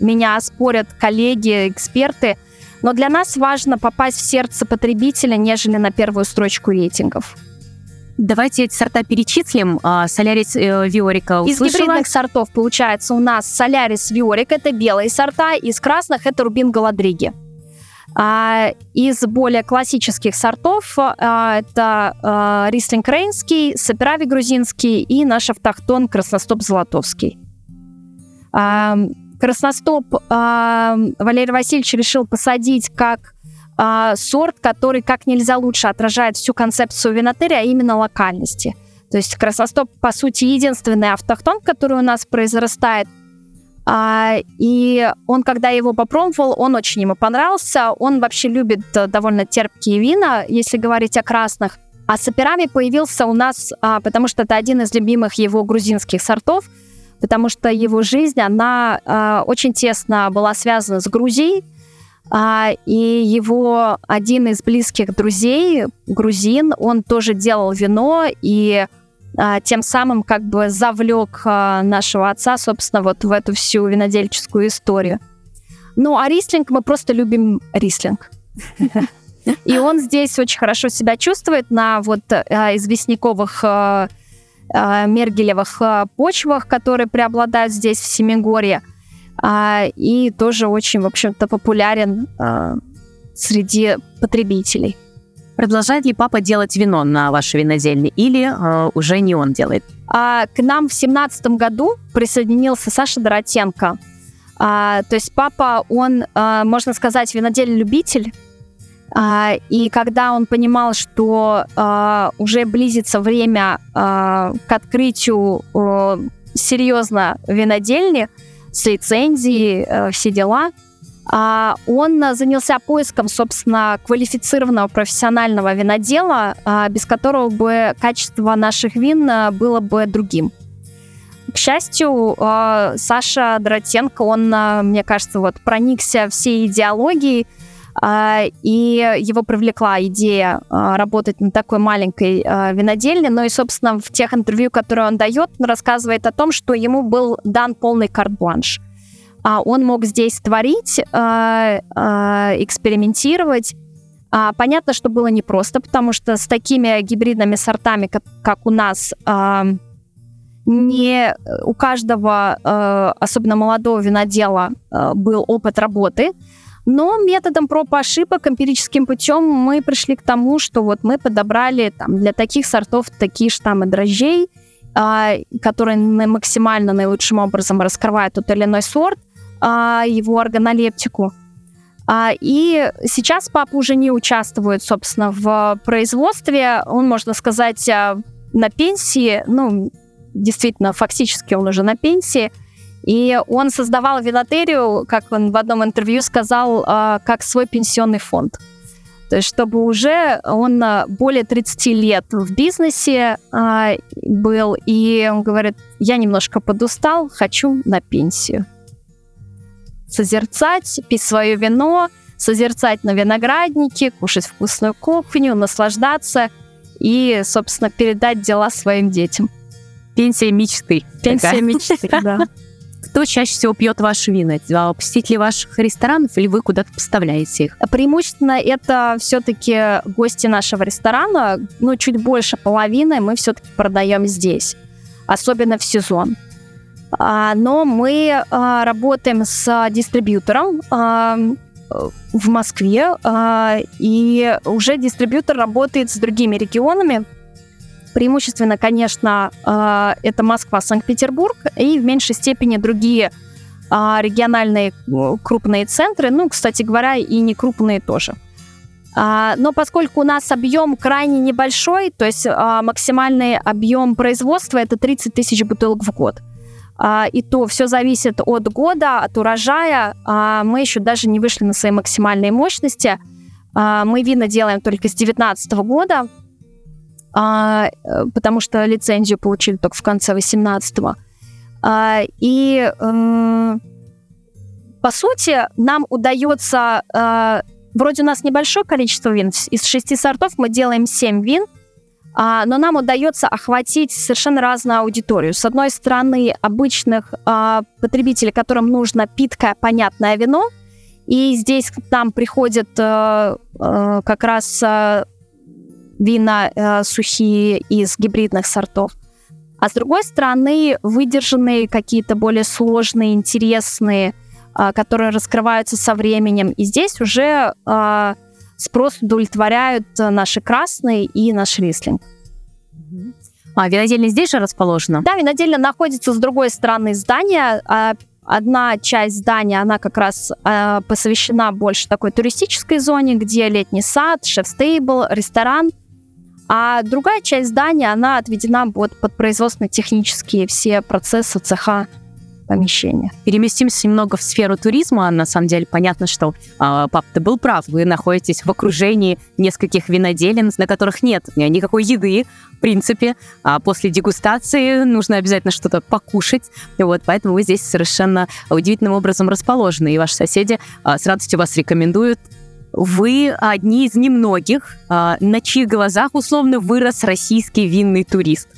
меня спорят коллеги, эксперты, но для нас важно попасть в сердце потребителя, нежели на первую строчку рейтингов. Давайте эти сорта перечислим. А, Солярис э, Виорика услышала. Из гибридных сортов получается у нас Солярис Виорик, это белые сорта, из красных это Рубин Галадриги. А, из более классических сортов а, это а, рислинг рейнский, саперави грузинский и наш автохтон красностоп золотовский. Красностоп Валерий Васильевич решил посадить как сорт, который как нельзя лучше отражает всю концепцию винотерия, а именно локальности. То есть красностоп, по сути, единственный автохтон, который у нас произрастает – а, и он, когда его попробовал, он очень ему понравился. Он вообще любит э, довольно терпкие вина, если говорить о красных. А саперами появился у нас, а, потому что это один из любимых его грузинских сортов, потому что его жизнь, она а, очень тесно была связана с Грузией. А, и его один из близких друзей, грузин, он тоже делал вино, и тем самым как бы завлек а, нашего отца, собственно, вот в эту всю винодельческую историю. Ну, а рислинг мы просто любим рислинг. <laughs> И он здесь очень хорошо себя чувствует на вот а, известняковых а, а, мергелевых а, почвах, которые преобладают здесь в Семигорье. А, и тоже очень, в общем-то, популярен а, среди потребителей. Продолжает ли папа делать вино на вашей винодельне или э, уже не он делает? А, к нам в семнадцатом году присоединился Саша Доротенко. А, то есть папа, он, а, можно сказать, винодельный любитель. А, и когда он понимал, что а, уже близится время а, к открытию а, серьезно винодельни с лицензией, а, все дела, он занялся поиском, собственно, квалифицированного профессионального винодела, а, без которого бы качество наших вин а, было бы другим. К счастью, Саша Доротенко, он, мне кажется, вот проникся всей идеологией, и его привлекла идея работать на такой маленькой винодельне. Ну и, собственно, в тех интервью, которые он дает, он рассказывает о том, что ему был дан полный карт-бланш – а он мог здесь творить, а, а, экспериментировать. А, понятно, что было непросто, потому что с такими гибридными сортами, как, как у нас, не у каждого, особенно молодого винодела, был опыт работы. Но методом проб и ошибок, эмпирическим путем мы пришли к тому, что вот мы подобрали там, для таких сортов такие штаммы дрожжей, которые максимально наилучшим образом раскрывают тот или иной сорт – а, его органолептику. А, и сейчас папа уже не участвует, собственно, в производстве. Он, можно сказать, а, на пенсии. Ну, действительно, фактически он уже на пенсии. И он создавал винотерию, как он в одном интервью сказал, а, как свой пенсионный фонд. То есть, чтобы уже он а, более 30 лет в бизнесе а, был, и он говорит, я немножко подустал, хочу на пенсию созерцать, пить свое вино, созерцать на винограднике, кушать вкусную кухню, наслаждаться и, собственно, передать дела своим детям. Пенсия мечты. Пенсия такая. мечты, <laughs> да. Кто чаще всего пьет ваши вина? Посетители ваших ресторанов или вы куда-то поставляете их? Преимущественно это все-таки гости нашего ресторана. Ну, чуть больше половины мы все-таки продаем здесь, особенно в сезон. А, но мы а, работаем с дистрибьютором а, в Москве, и уже дистрибьютор работает с другими регионами. Преимущественно, конечно, это Москва, Санкт-Петербург и в меньшей степени другие региональные крупные центры, ну, кстати говоря, и не крупные тоже. Но поскольку у нас объем крайне небольшой, то есть максимальный объем производства это 30 тысяч бутылок в год – а, и то все зависит от года, от урожая. А, мы еще даже не вышли на свои максимальные мощности. А, мы вина делаем только с 2019 года, потому что лицензию получили только в конце 2018. И по сути нам удается... Вроде у нас небольшое количество вин. Из шести сортов мы делаем семь вин – а, но нам удается охватить совершенно разную аудиторию. С одной стороны, обычных а, потребителей, которым нужно питкое, понятное вино, и здесь к нам приходят э, э, как раз э, вина э, сухие из гибридных сортов. А с другой стороны, выдержанные какие-то более сложные, интересные, э, которые раскрываются со временем. И здесь уже э, спрос удовлетворяют наши красные и наш рислинг. А винодельня здесь же расположена? Да, винодельня находится с другой стороны здания. А одна часть здания, она как раз э, посвящена больше такой туристической зоне, где летний сад, шеф-стейбл, ресторан. А другая часть здания, она отведена вот под производственно-технические все процессы цеха помещения. Переместимся немного в сферу туризма. На самом деле понятно, что э, папа-то был прав. Вы находитесь в окружении нескольких виноделин, на которых нет никакой еды, в принципе. А после дегустации нужно обязательно что-то покушать. Вот, поэтому вы здесь совершенно удивительным образом расположены. И ваши соседи э, с радостью вас рекомендуют вы одни из немногих, э, на чьих глазах условно вырос российский винный турист.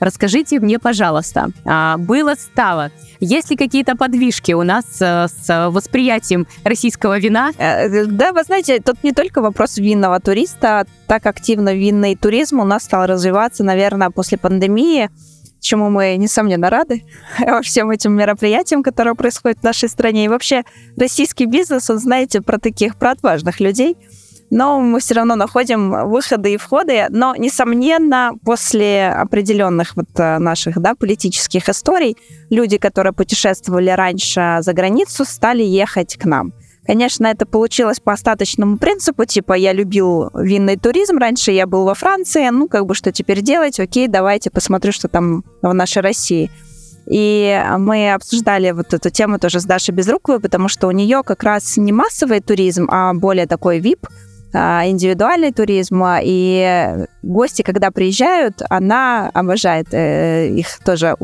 Расскажите мне, пожалуйста, а, было, стало, есть ли какие-то подвижки у нас э, с восприятием российского вина? Э, да, вы знаете, тут не только вопрос винного туриста, так активно винный туризм у нас стал развиваться, наверное, после пандемии чему мы, несомненно, рады <laughs> всем этим мероприятиям, которые происходят в нашей стране. И вообще российский бизнес, он, знаете, про таких, про отважных людей – но мы все равно находим выходы и входы. Но, несомненно, после определенных вот э, наших да, политических историй, люди, которые путешествовали раньше за границу, стали ехать к нам. Конечно, это получилось по остаточному принципу, типа я любил винный туризм, раньше я был во Франции, ну как бы что теперь делать, окей, давайте посмотрю, что там в нашей России. И мы обсуждали вот эту тему тоже с Дашей Безруковой, потому что у нее как раз не массовый туризм, а более такой VIP, индивидуальный туризм, и гости, когда приезжают, она обожает э, их тоже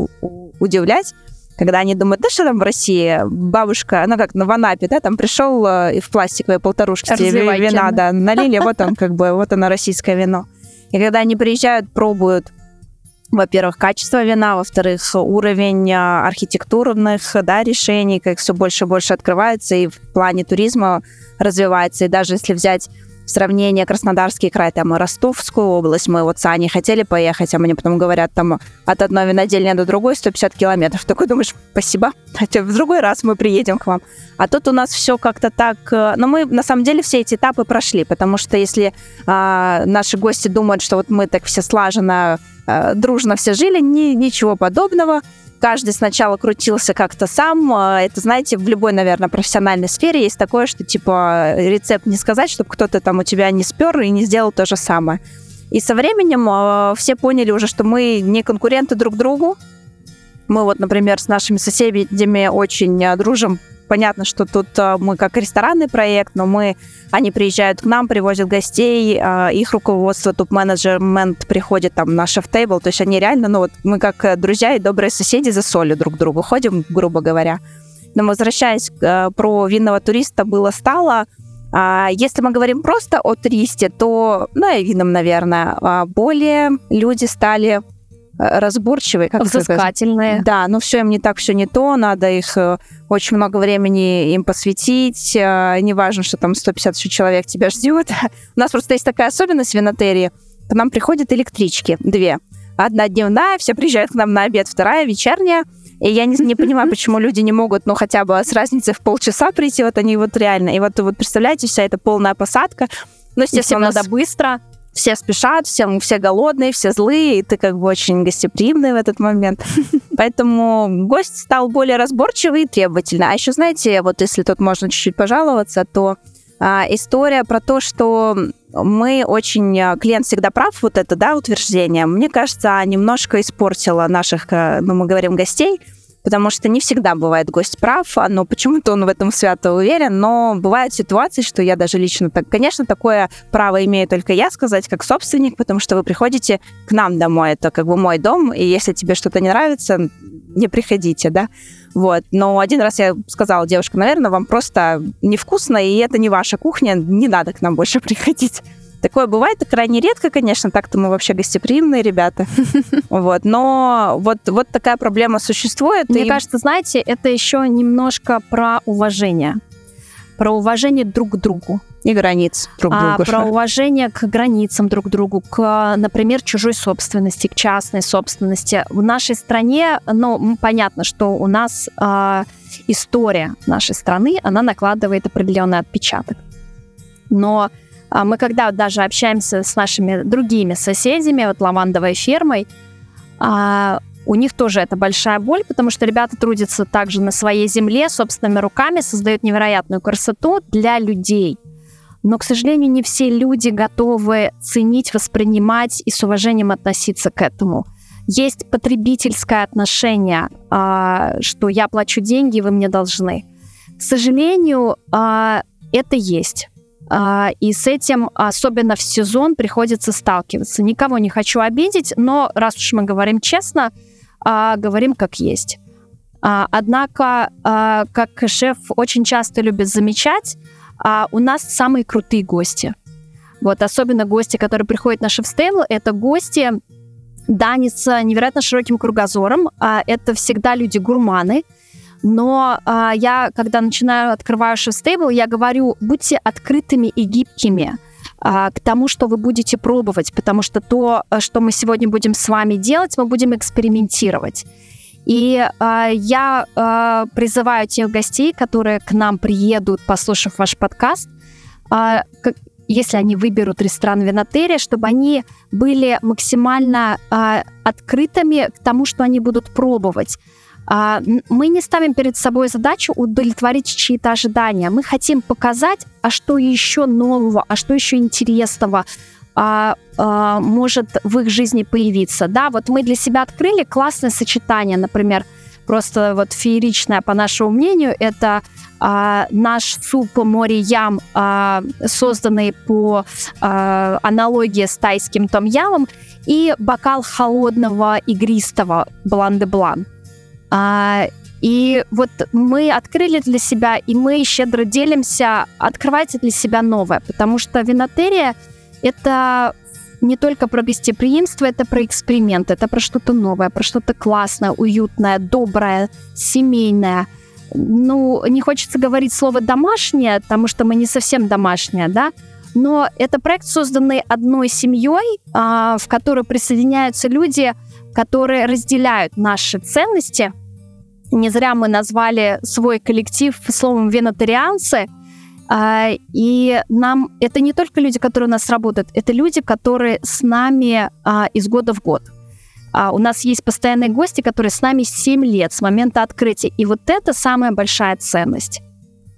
удивлять, когда они думают, да что там в России, бабушка, ну как, на Ванапе, да, там пришел э, и в пластиковой полторушке тебе вина, да, <laughs> налили, вот он как бы, вот оно российское вино. И когда они приезжают, пробуют во-первых, качество вина, во-вторых, уровень а, архитектурных да, решений, как все больше и больше открывается и в плане туризма развивается. И даже если взять сравнение Краснодарский край, там, и Ростовскую область, мы вот с Аней хотели поехать, а мне потом говорят, там, от одной винодельни до другой 150 километров. Такой думаешь, спасибо, <laughs> хотя в другой раз мы приедем к вам. А тут у нас все как-то так... Э, но мы, на самом деле, все эти этапы прошли, потому что если а, наши гости думают, что вот мы так все слаженно, а, дружно все жили, ни, ничего подобного каждый сначала крутился как-то сам. А, это, знаете, в любой, наверное, профессиональной сфере есть такое, что, типа, рецепт не сказать, чтобы кто-то там у тебя не спер и не сделал то же самое. И со временем э, все поняли уже, что мы не конкуренты друг другу. Мы вот, например, с нашими соседями очень э, дружим понятно, что тут э, мы как ресторанный проект, но мы, они приезжают к нам, привозят гостей, э, их руководство, топ-менеджмент приходит там на шеф-тейбл, то есть они реально, ну вот мы как э, друзья и добрые соседи за солью друг другу ходим, грубо говоря. Но возвращаясь про винного туриста, было-стало, а если мы говорим просто о туристе, то, ну, и вином, наверное, а более люди стали разборчивые. Как Взыскательные. Сказать. Да, но все им не так, все не то, надо их э, очень много времени им посвятить, э, не важно, что там 150 человек тебя ждет. <laughs> У нас просто есть такая особенность в винотерии, к нам приходят электрички, две. Одна дневная, все приезжают к нам на обед, вторая вечерняя. И я не, не понимаю, <laughs> почему люди не могут, ну, хотя бы с разницей в полчаса прийти, вот они вот реально. И вот, вот представляете, вся эта полная посадка. Ну, естественно, надо быстро все спешат, все, все голодные, все злые, и ты как бы очень гостеприимный в этот момент. <laughs> Поэтому гость стал более разборчивый и требовательный. А еще, знаете, вот если тут можно чуть-чуть пожаловаться, то а, история про то, что мы очень... А, клиент всегда прав, вот это, да, утверждение, мне кажется, немножко испортило наших, э, ну, мы говорим, гостей, потому что не всегда бывает гость прав, но почему-то он в этом свято уверен, но бывают ситуации, что я даже лично, так, конечно, такое право имею только я сказать, как собственник, потому что вы приходите к нам домой, это как бы мой дом, и если тебе что-то не нравится, не приходите, да, вот. Но один раз я сказала девушка, наверное, вам просто невкусно, и это не ваша кухня, не надо к нам больше <laughs> приходить. Такое бывает, это крайне редко, конечно, так-то мы вообще гостеприимные ребята. <laughs> Вот, но вот, вот такая проблема существует. Мне и... кажется, знаете, это еще немножко про уважение. Про уважение друг к другу. И границ друг к а, другу. Про <laughs> уважение к границам друг к другу, к, например, чужой собственности, к частной собственности. В нашей стране, ну, понятно, что у нас э, история нашей страны, она накладывает определенный отпечаток. Но мы когда даже общаемся с нашими другими соседями, вот лавандовой фермой, а, у них тоже это большая боль, потому что ребята трудятся также на своей земле, собственными руками, создают невероятную красоту для людей. Но, к сожалению, не все люди готовы ценить, воспринимать и с уважением относиться к этому. Есть потребительское отношение, а, что я плачу деньги, вы мне должны. К сожалению, это есть. А, и с этим, особенно в сезон, приходится сталкиваться. Никого не хочу обидеть, но раз уж мы говорим честно, а, говорим как есть. А, однако, как шеф очень часто любит замечать, у нас самые крутые гости. Вот, особенно гости, которые приходят на шеф-стейл, это гости, с невероятно широким кругозором. Это всегда люди-гурманы. Но а, я, когда начинаю, открываю шеф-стейбл, я говорю, будьте открытыми и гибкими а, к тому, что вы будете пробовать, потому что то, что мы сегодня будем с вами делать, мы будем экспериментировать. И э, я э, призываю тех гостей, которые к нам приедут, послушав ваш подкаст, э, как, если они выберут ресторан Винотерия, чтобы они были максимально э, открытыми к тому, что они будут пробовать. Э, мы не ставим перед собой задачу удовлетворить чьи-то ожидания. Мы хотим показать, а что еще нового, а что еще интересного, а, а, может в их жизни появиться. Да, вот мы для себя открыли классное сочетание, например, просто вот фееричное, по нашему мнению, это а, наш суп море ям, а, созданный по а, аналогии с тайским том ямом, и бокал холодного игристого блан-де-блан. А, и вот мы открыли для себя, и мы щедро делимся, открывайте для себя новое, потому что винотерия — это не только про гостеприимство, это про эксперимент, это про что-то новое, про что-то классное, уютное, доброе, семейное. Ну, не хочется говорить слово «домашнее», потому что мы не совсем домашние, да, но это проект, созданный одной семьей, а, в которой присоединяются люди, которые разделяют наши ценности. Не зря мы назвали свой коллектив словом «венотарианцы», а, и нам это не только люди, которые у нас работают, это люди, которые с нами а, из года в год. А, у нас есть постоянные гости, которые с нами 7 лет с момента открытия. И вот это самая большая ценность.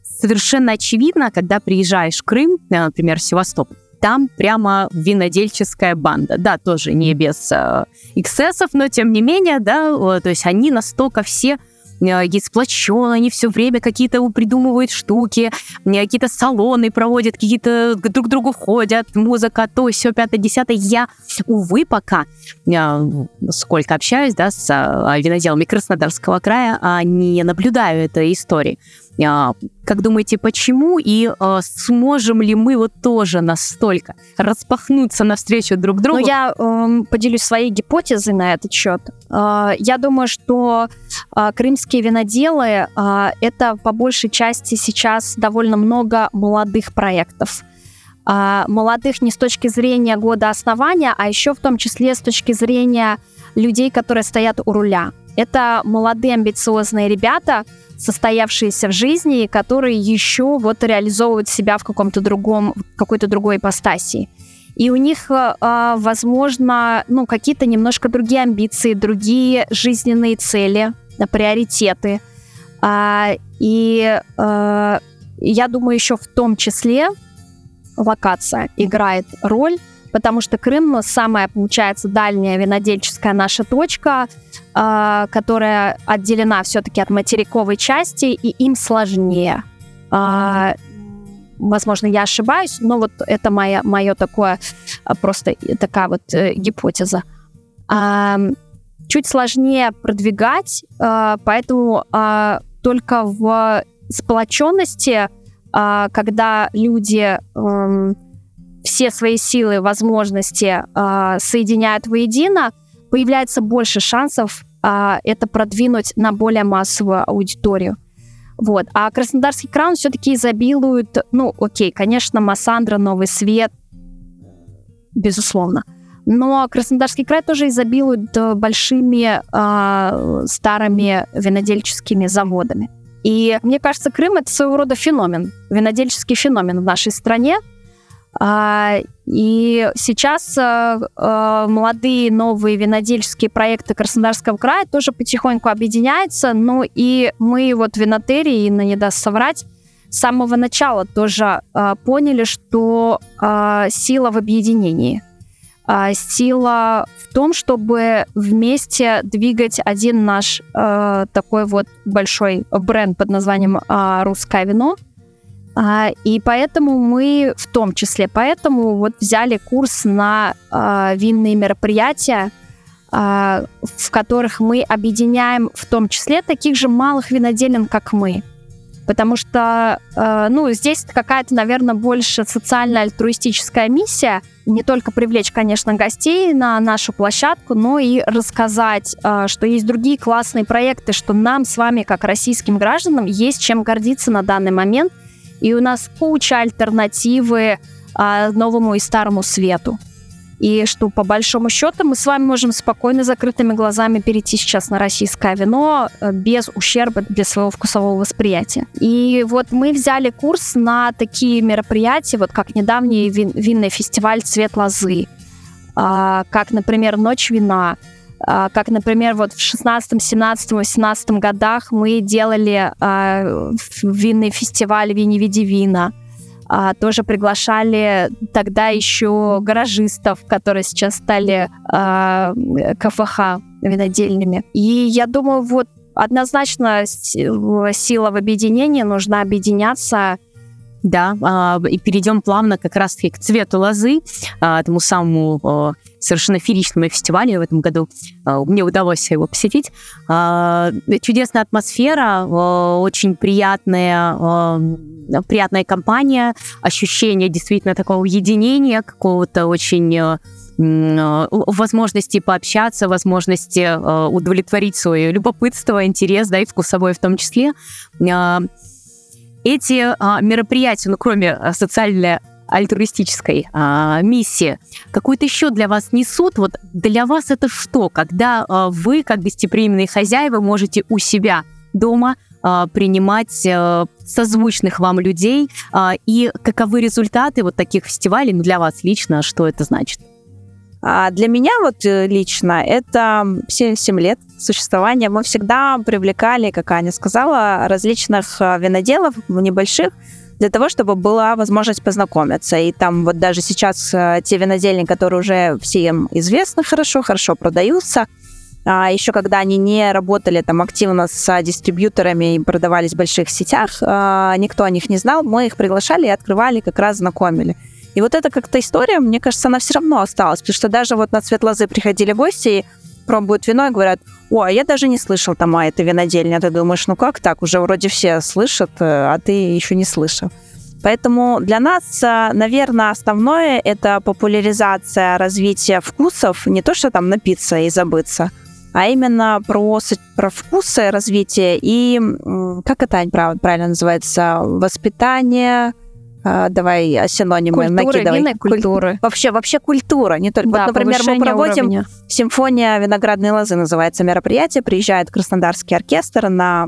Совершенно очевидно, когда приезжаешь в Крым, э, например, в Севастополь, там прямо винодельческая банда. Да, тоже не без э, эксцессов, но тем не менее, да, то есть они настолько все Э, есть сплочен, они все время какие-то придумывают штуки, какие-то салоны проводят, какие-то друг к другу ходят, музыка, то, все, пятое, десятое. Я, увы, пока, э, сколько общаюсь, да, с э, виноделами Краснодарского края, а не наблюдаю этой истории. А, как думаете, почему и а, сможем ли мы вот тоже настолько распахнуться навстречу друг другу? Ну, я э, поделюсь своей гипотезой на этот счет. Э, я думаю, что э, крымские виноделы э, это по большей части сейчас довольно много молодых проектов. Э, молодых не с точки зрения года основания, а еще в том числе с точки зрения людей, которые стоят у руля. Это молодые амбициозные ребята, состоявшиеся в жизни, которые еще вот реализовывают себя в каком-то другом, какой-то другой ипостаси. И у них, э, а, возможно, ну, какие-то немножко другие амбиции, другие жизненные цели, приоритеты. А, и э, я думаю, еще в том числе локация играет роль, потому что Крым самая, получается, дальняя винодельческая наша точка, а, которая отделена все-таки от материковой части, и им сложнее. А, возможно, я ошибаюсь, но вот это моя, мое такое, а, просто такая вот э, гипотеза. Чуть сложнее продвигать, поэтому только в сплоченности, когда люди эм, все свои силы, возможности соединяют воедино, появляется больше шансов а, это продвинуть на более массовую аудиторию. Вот. А Краснодарский кран все-таки изобилует, ну, окей, конечно, Массандра, Новый Свет, безусловно. Но Краснодарский край тоже изобилует э, большими э, старыми винодельческими заводами. И мне кажется, Крым это своего рода феномен, винодельческий феномен в нашей стране. А, и сейчас а, а, молодые новые винодельческие проекты Краснодарского края тоже потихоньку объединяются. Ну и мы вот винотерии, Инна не даст соврать, с самого начала тоже поняли, что сила в объединении. сила в том, чтобы вместе двигать один наш такой вот большой бренд под названием «Русское вино», а, и поэтому мы, в том числе поэтому, вот взяли курс на а, винные мероприятия, а, в которых мы объединяем в том числе таких же малых виноделин, как мы. потому что, э, ну, здесь какая-то, наверное, больше социально-альтруистическая миссия, не только привлечь, конечно, гостей на нашу площадку, но и рассказать, э, что есть другие классные проекты, что нам с вами, как российским гражданам, есть чем гордиться на данный момент, и у нас куча альтернативы э, новому и старому свету и что по большому счету мы с вами можем спокойно закрытыми глазами перейти сейчас на российское вино э, без ущерба для своего вкусового восприятия. И вот мы взяли курс на такие мероприятия, вот как недавний вин, винный фестиваль «Цвет лозы», а, как, например, «Ночь вина», а, как, например, вот в 16, 17, 18 годах мы делали а, винный фестиваль «Вини види вина», а, тоже приглашали тогда еще гаражистов, которые сейчас стали а, КФХ винодельными. И я думаю, вот однозначно сила в объединении, нужно объединяться да, а, и перейдем плавно как раз-таки к цвету лозы, а, этому самому совершенно фееричному фестивалю в этом году. А, мне удалось его посетить. Чудесная атмосфера, очень приятная, приятная компания, ощущение действительно такого уединения, какого-то очень возможности пообщаться, возможности удовлетворить свое любопытство, интерес, да, и вкусовой в том числе эти а, мероприятия, ну, кроме а, социальной альтруистической а, миссии, какую-то еще для вас несут? Вот для вас это что? Когда вы, как гостеприимные хозяева, можете у себя дома принимать а, созвучных вам людей, и каковы результаты вот таких фестивалей, ну, для вас лично, что это значит? А для меня вот э, лично это 7 лет существования. Мы всегда привлекали, как Аня сказала, различных э, виноделов небольших, для того, чтобы была возможность познакомиться. И там вот даже сейчас э, те винодельни, которые уже всем известны хорошо, хорошо продаются, а еще когда они не работали там активно с дистрибьюторами и продавались в больших сетях, никто о них не знал, мы их приглашали и открывали, как раз знакомили. И вот эта как-то история, мне кажется, она все равно осталась, потому что даже вот на цвет лозы приходили гости и пробуют вино и говорят, о, а я даже не слышал там, а это винодельня. Ты думаешь, ну как так, уже вроде все слышат, э, а ты еще не слышал. Поэтому для нас, э, наверное, основное это популяризация развития вкусов, не то, что там напиться и забыться, а именно про, про вкусы, развитие и, как это, правильно называется, воспитание, а, давай синонимы культуры, накидывай. Винной культуры. Куль... Вообще, вообще культура, не только. Да, вот, например, мы проводим уровня. симфония виноградной лозы называется мероприятие. Приезжает Краснодарский оркестр на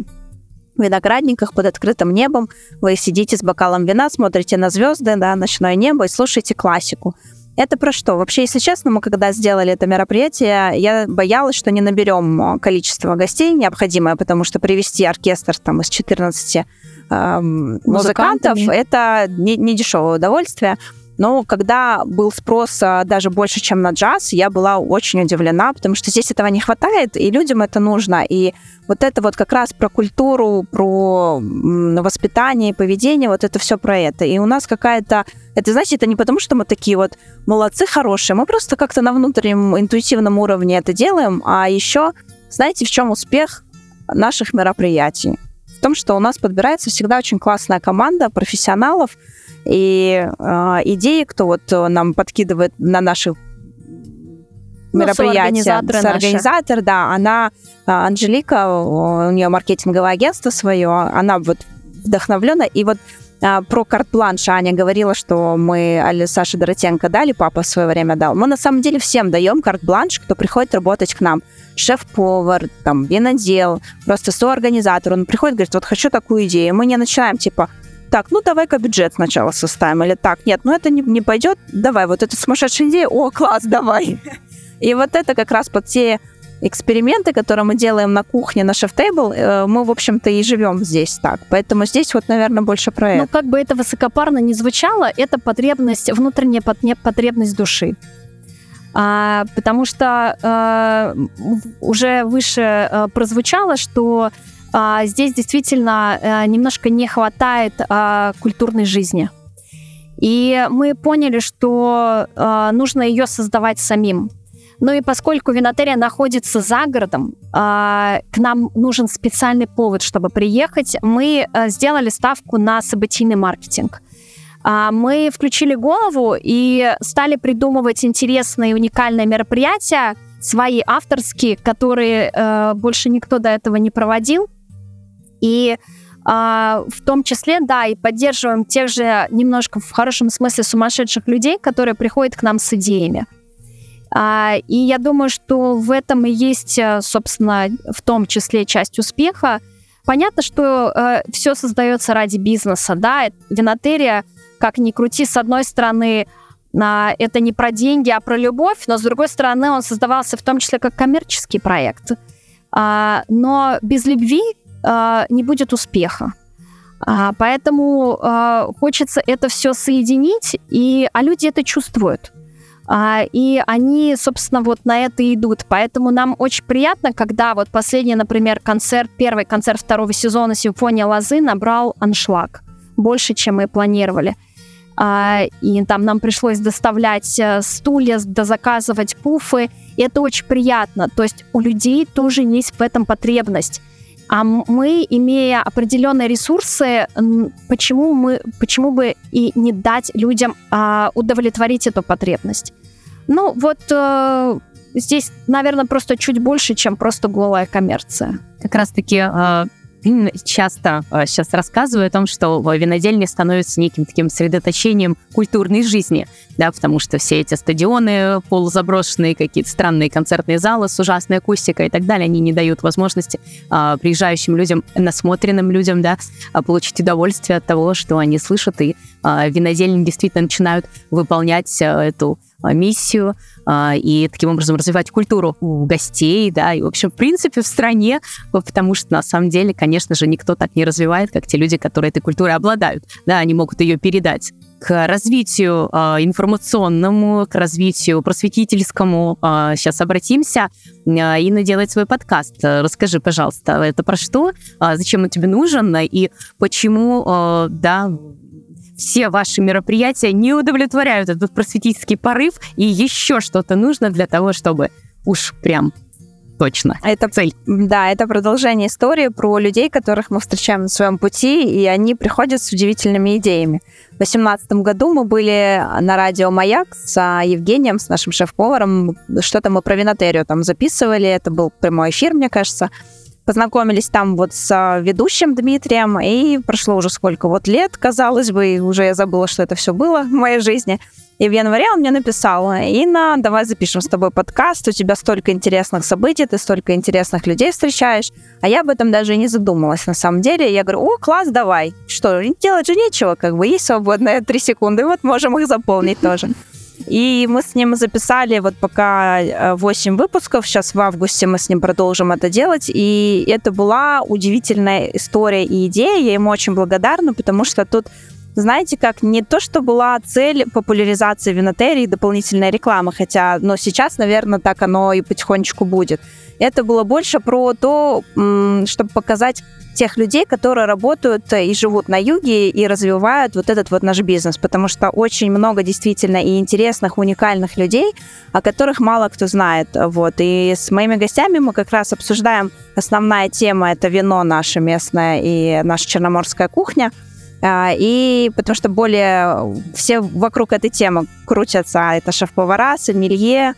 виноградниках под открытым небом. Вы сидите с бокалом вина, смотрите на звезды, да, ночное небо и слушаете классику. Это про что? Вообще, если честно, мы когда сделали это мероприятие, я боялась, что не наберем количество гостей необходимое, потому что привести оркестр там из 14 музыкантов, это не, не дешевое удовольствие. Но когда был спрос а, даже больше, чем на джаз, я была очень удивлена, потому что здесь этого не хватает, и людям это нужно. И вот это вот как раз про культуру, про воспитание, поведение, вот это все про это. И у нас какая-то... Это, знаете, это не потому, что мы такие вот молодцы, хорошие, мы просто как-то на внутреннем интуитивном уровне это делаем, а еще, знаете, в чем успех наших мероприятий? в том, что у нас подбирается всегда очень классная команда профессионалов и э, идеи, кто вот нам подкидывает на наши ну, мероприятия. Организатор, да, она а, Анжелика, у нее маркетинговое агентство свое, она вот вдохновлена. И вот а, про карт-бланш Аня говорила, что мы Али Саше Доротенко дали, папа в свое время дал. Мы на самом деле всем даем карт-бланш, кто приходит работать к нам. Шеф-повар, там, винодел, просто соорганизатор. Он приходит, говорит, вот хочу такую идею. Мы не начинаем, типа, так, ну давай-ка бюджет сначала составим, или так, нет, ну это не, не пойдет, давай, вот это сумасшедшая идея, о, класс, <laughs> давай. И вот это как раз под те эксперименты, которые мы делаем на кухне, на шеф-тейбл, э, мы, в общем-то, и живем здесь так. Поэтому здесь вот, наверное, больше про это. Ну, как бы это высокопарно не звучало, это потребность, внутренняя потребность души. А, потому что а, уже выше а, прозвучало, что здесь действительно а, немножко не хватает а, культурной жизни. И мы поняли, что а, нужно ее создавать самим. Ну и поскольку винотерия находится за городом, э, к нам нужен специальный повод, чтобы приехать, мы э, сделали ставку на событийный маркетинг. Э, мы включили голову и стали придумывать интересные уникальные мероприятия, свои авторские, которые э, больше никто до этого не проводил. И а, в том числе, да, и поддерживаем тех же немножко в хорошем смысле сумасшедших людей, которые приходят к нам с идеями. А, и я думаю, что в этом и есть, э, собственно, в том числе часть успеха. Понятно, что э, все создается ради бизнеса, да, винотерия, как ни крути, с одной стороны, а, это не про деньги, а про любовь, но с другой стороны, он создавался в том числе как коммерческий проект. А, но без любви не будет успеха. А, поэтому а, хочется это все соединить, и, а люди это чувствуют. А, и они, собственно, вот на это идут. Поэтому нам очень приятно, когда вот последний, например, концерт, первый концерт второго сезона «Симфония лозы» набрал аншлаг. Больше, чем мы планировали. А, и там нам пришлось доставлять э, стулья, дозаказывать пуфы. И это очень приятно. То есть у людей тоже есть в этом потребность. А мы, имея определенные ресурсы, почему, мы, почему бы и не дать людям а, удовлетворить эту потребность? Ну, вот э, здесь, наверное, просто чуть больше, чем просто голая коммерция. Как раз-таки э, часто сейчас э, рассказываю о том, что винодельня становится неким таким средоточением культурной жизни, да, потому что все эти стадионы полузаброшенные, какие-то странные концертные залы с ужасной акустикой и так далее, они не дают возможности а, приезжающим людям, насмотренным людям, да, а, получить удовольствие от того, что они слышат, и а, винодельни действительно начинают выполнять а, эту миссию а, и таким образом развивать культуру у гостей, да, и, в общем, в принципе, в стране, потому что, на самом деле, конечно же, никто так не развивает, как те люди, которые этой культурой обладают, да, они могут ее передать к развитию э, информационному, к развитию просветительскому. Э, сейчас обратимся. Э, Инна делает свой подкаст. Расскажи, пожалуйста, это про что? Э, зачем он тебе нужен? И почему, э, да, все ваши мероприятия не удовлетворяют этот просветительский порыв, и еще что-то нужно для того, чтобы уж прям точно. Это цель. Да, это продолжение истории про людей, которых мы встречаем на своем пути, и они приходят с удивительными идеями. В 2018 году мы были на радио «Маяк» с Евгением, с нашим шеф-поваром. Что-то мы про винотерию там записывали. Это был прямой эфир, мне кажется познакомились там вот с а, ведущим Дмитрием, и прошло уже сколько вот лет, казалось бы, и уже я забыла, что это все было в моей жизни. И в январе он мне написал, Инна, давай запишем с тобой подкаст, у тебя столько интересных событий, ты столько интересных людей встречаешь. А я об этом даже и не задумалась на самом деле. Я говорю, о, класс, давай. Что, делать же нечего, как бы есть свободные три секунды, вот можем их заполнить тоже. И мы с ним записали вот пока 8 э, выпусков. Сейчас в августе мы с ним продолжим это делать. И это была удивительная история и идея. Я ему очень благодарна, потому что тут знаете, как не то, что была цель популяризации винотерии, дополнительная реклама, хотя, но сейчас, наверное, так оно и потихонечку будет. Это было больше про то, чтобы показать тех людей, которые работают и живут на юге и развивают вот этот вот наш бизнес, потому что очень много действительно и интересных, уникальных людей, о которых мало кто знает. Вот. И с моими гостями мы как раз обсуждаем основная тема, это вино наше местное и наша черноморская кухня. А, и потому что более все вокруг этой темы крутятся. Это шеф-повара, сомелье,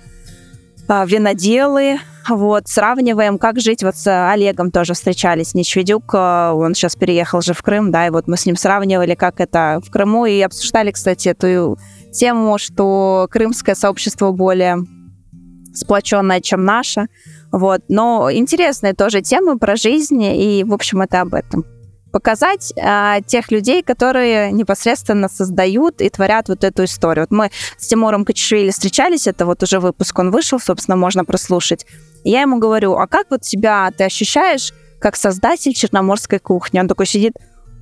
а, виноделы, вот, сравниваем, как жить. Вот с Олегом тоже встречались, Нечведюк, э, он сейчас переехал же в Крым, да, и вот мы с ним сравнивали, как это в Крыму, и обсуждали, кстати, эту тему, что крымское сообщество более сплоченное, чем наше. Вот. Но интересные тоже темы про жизнь, и, в общем, это об этом показать а, тех людей, которые непосредственно создают и творят вот эту историю. Вот мы с Тимуром Качишвили встречались, это вот уже выпуск, он вышел, собственно, можно прослушать. И я ему говорю, а как вот себя ты ощущаешь как создатель черноморской кухни? Он такой сидит,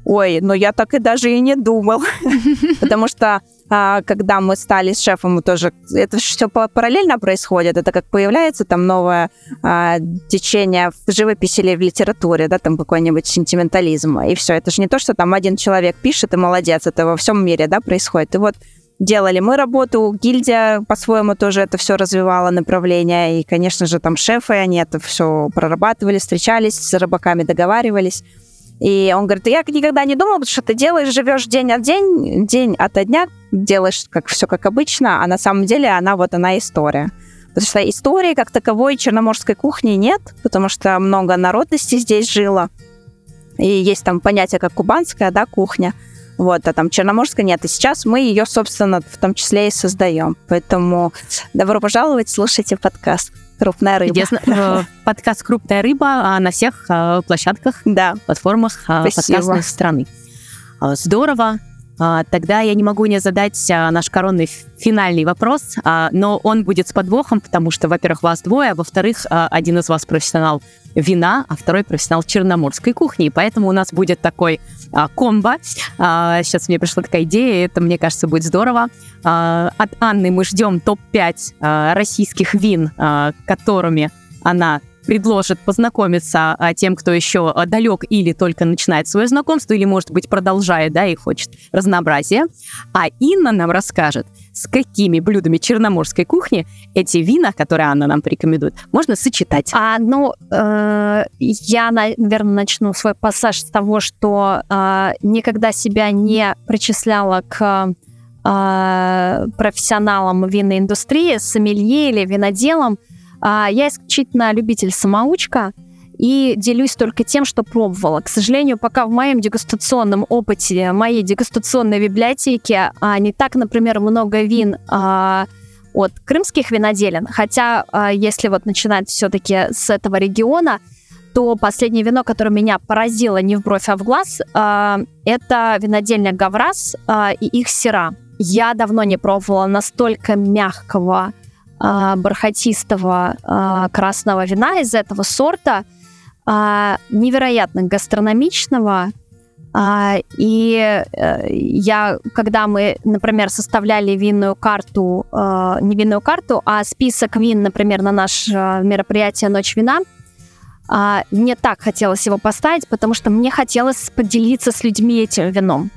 ой, ну я так и даже и не думал. <laughs> Потому что а, когда мы стали с шефом, мы тоже это все параллельно происходит. Это как появляется там новое а, течение в живописи или в литературе, да, там какой-нибудь сентиментализм. И все. Это же не то, что там один человек пишет и молодец. Это во всем мире, да, происходит. И вот делали мы работу, гильдия по-своему тоже это все развивала направление, и, конечно же, там шефы, они это все прорабатывали, встречались с рыбаками, договаривались. И он говорит, я никогда не думал, что ты делаешь, живешь день от день, день ото дня, делаешь как все как обычно, а на самом деле она вот она история. Потому что истории как таковой черноморской кухни нет, потому что много народностей здесь жило. И есть там понятие как кубанская, да, кухня. Вот, а там черноморская нет. И сейчас мы ее, собственно, в том числе и создаем. Поэтому добро пожаловать, слушайте подкаст. Крупная рыба. Чудесно. Э, Подкаст «Крупная рыба» а, на всех э, площадках, Да. платформах э, Спасибо. подкастной страны. Здорово. А, Тогда я не могу не задать а, наш коронный финальный вопрос, а, но он будет с подвохом, потому что, во-первых, вас двое, а во-вторых, один из вас профессионал вина, а второй профессионал черноморской кухни, поэтому у нас будет такой комбо. Сейчас мне пришла такая идея, это, мне кажется, будет здорово. От Анны мы ждем топ-5 а, российских вин, которыми она предложит познакомиться а, тем, кто еще а, далек или только начинает свое знакомство, или, может быть, продолжает, да, и хочет разнообразия. А Инна нам расскажет, с какими блюдами черноморской кухни эти вина, которые Анна нам порекомендует, можно сочетать. А, ну, э, я, наверное, начну свой пассаж с того, что э, никогда себя не причисляла к э, профессионалам винной индустрии, сомелье или виноделам. А, я исключительно любитель-самоучка и делюсь только тем, что пробовала. К сожалению, пока в моем дегустационном опыте, моей дегустационной библиотеке а, не так, например, много вин а, от крымских виноделин. Хотя, если вот начинать все-таки с этого региона, то последнее вино, которое меня поразило не в бровь, а в глаз, это винодельня Гаврас и их сера. Я давно не пробовала настолько мягкого, бархатистого а, красного вина из этого сорта, а, невероятно гастрономичного. А, И э, я, когда мы, например, составляли винную карту, не винную карту, а список вин, например, на наше мероприятие «Ночь вина», а, мне так хотелось его поставить, потому что мне хотелось поделиться с людьми этим вином.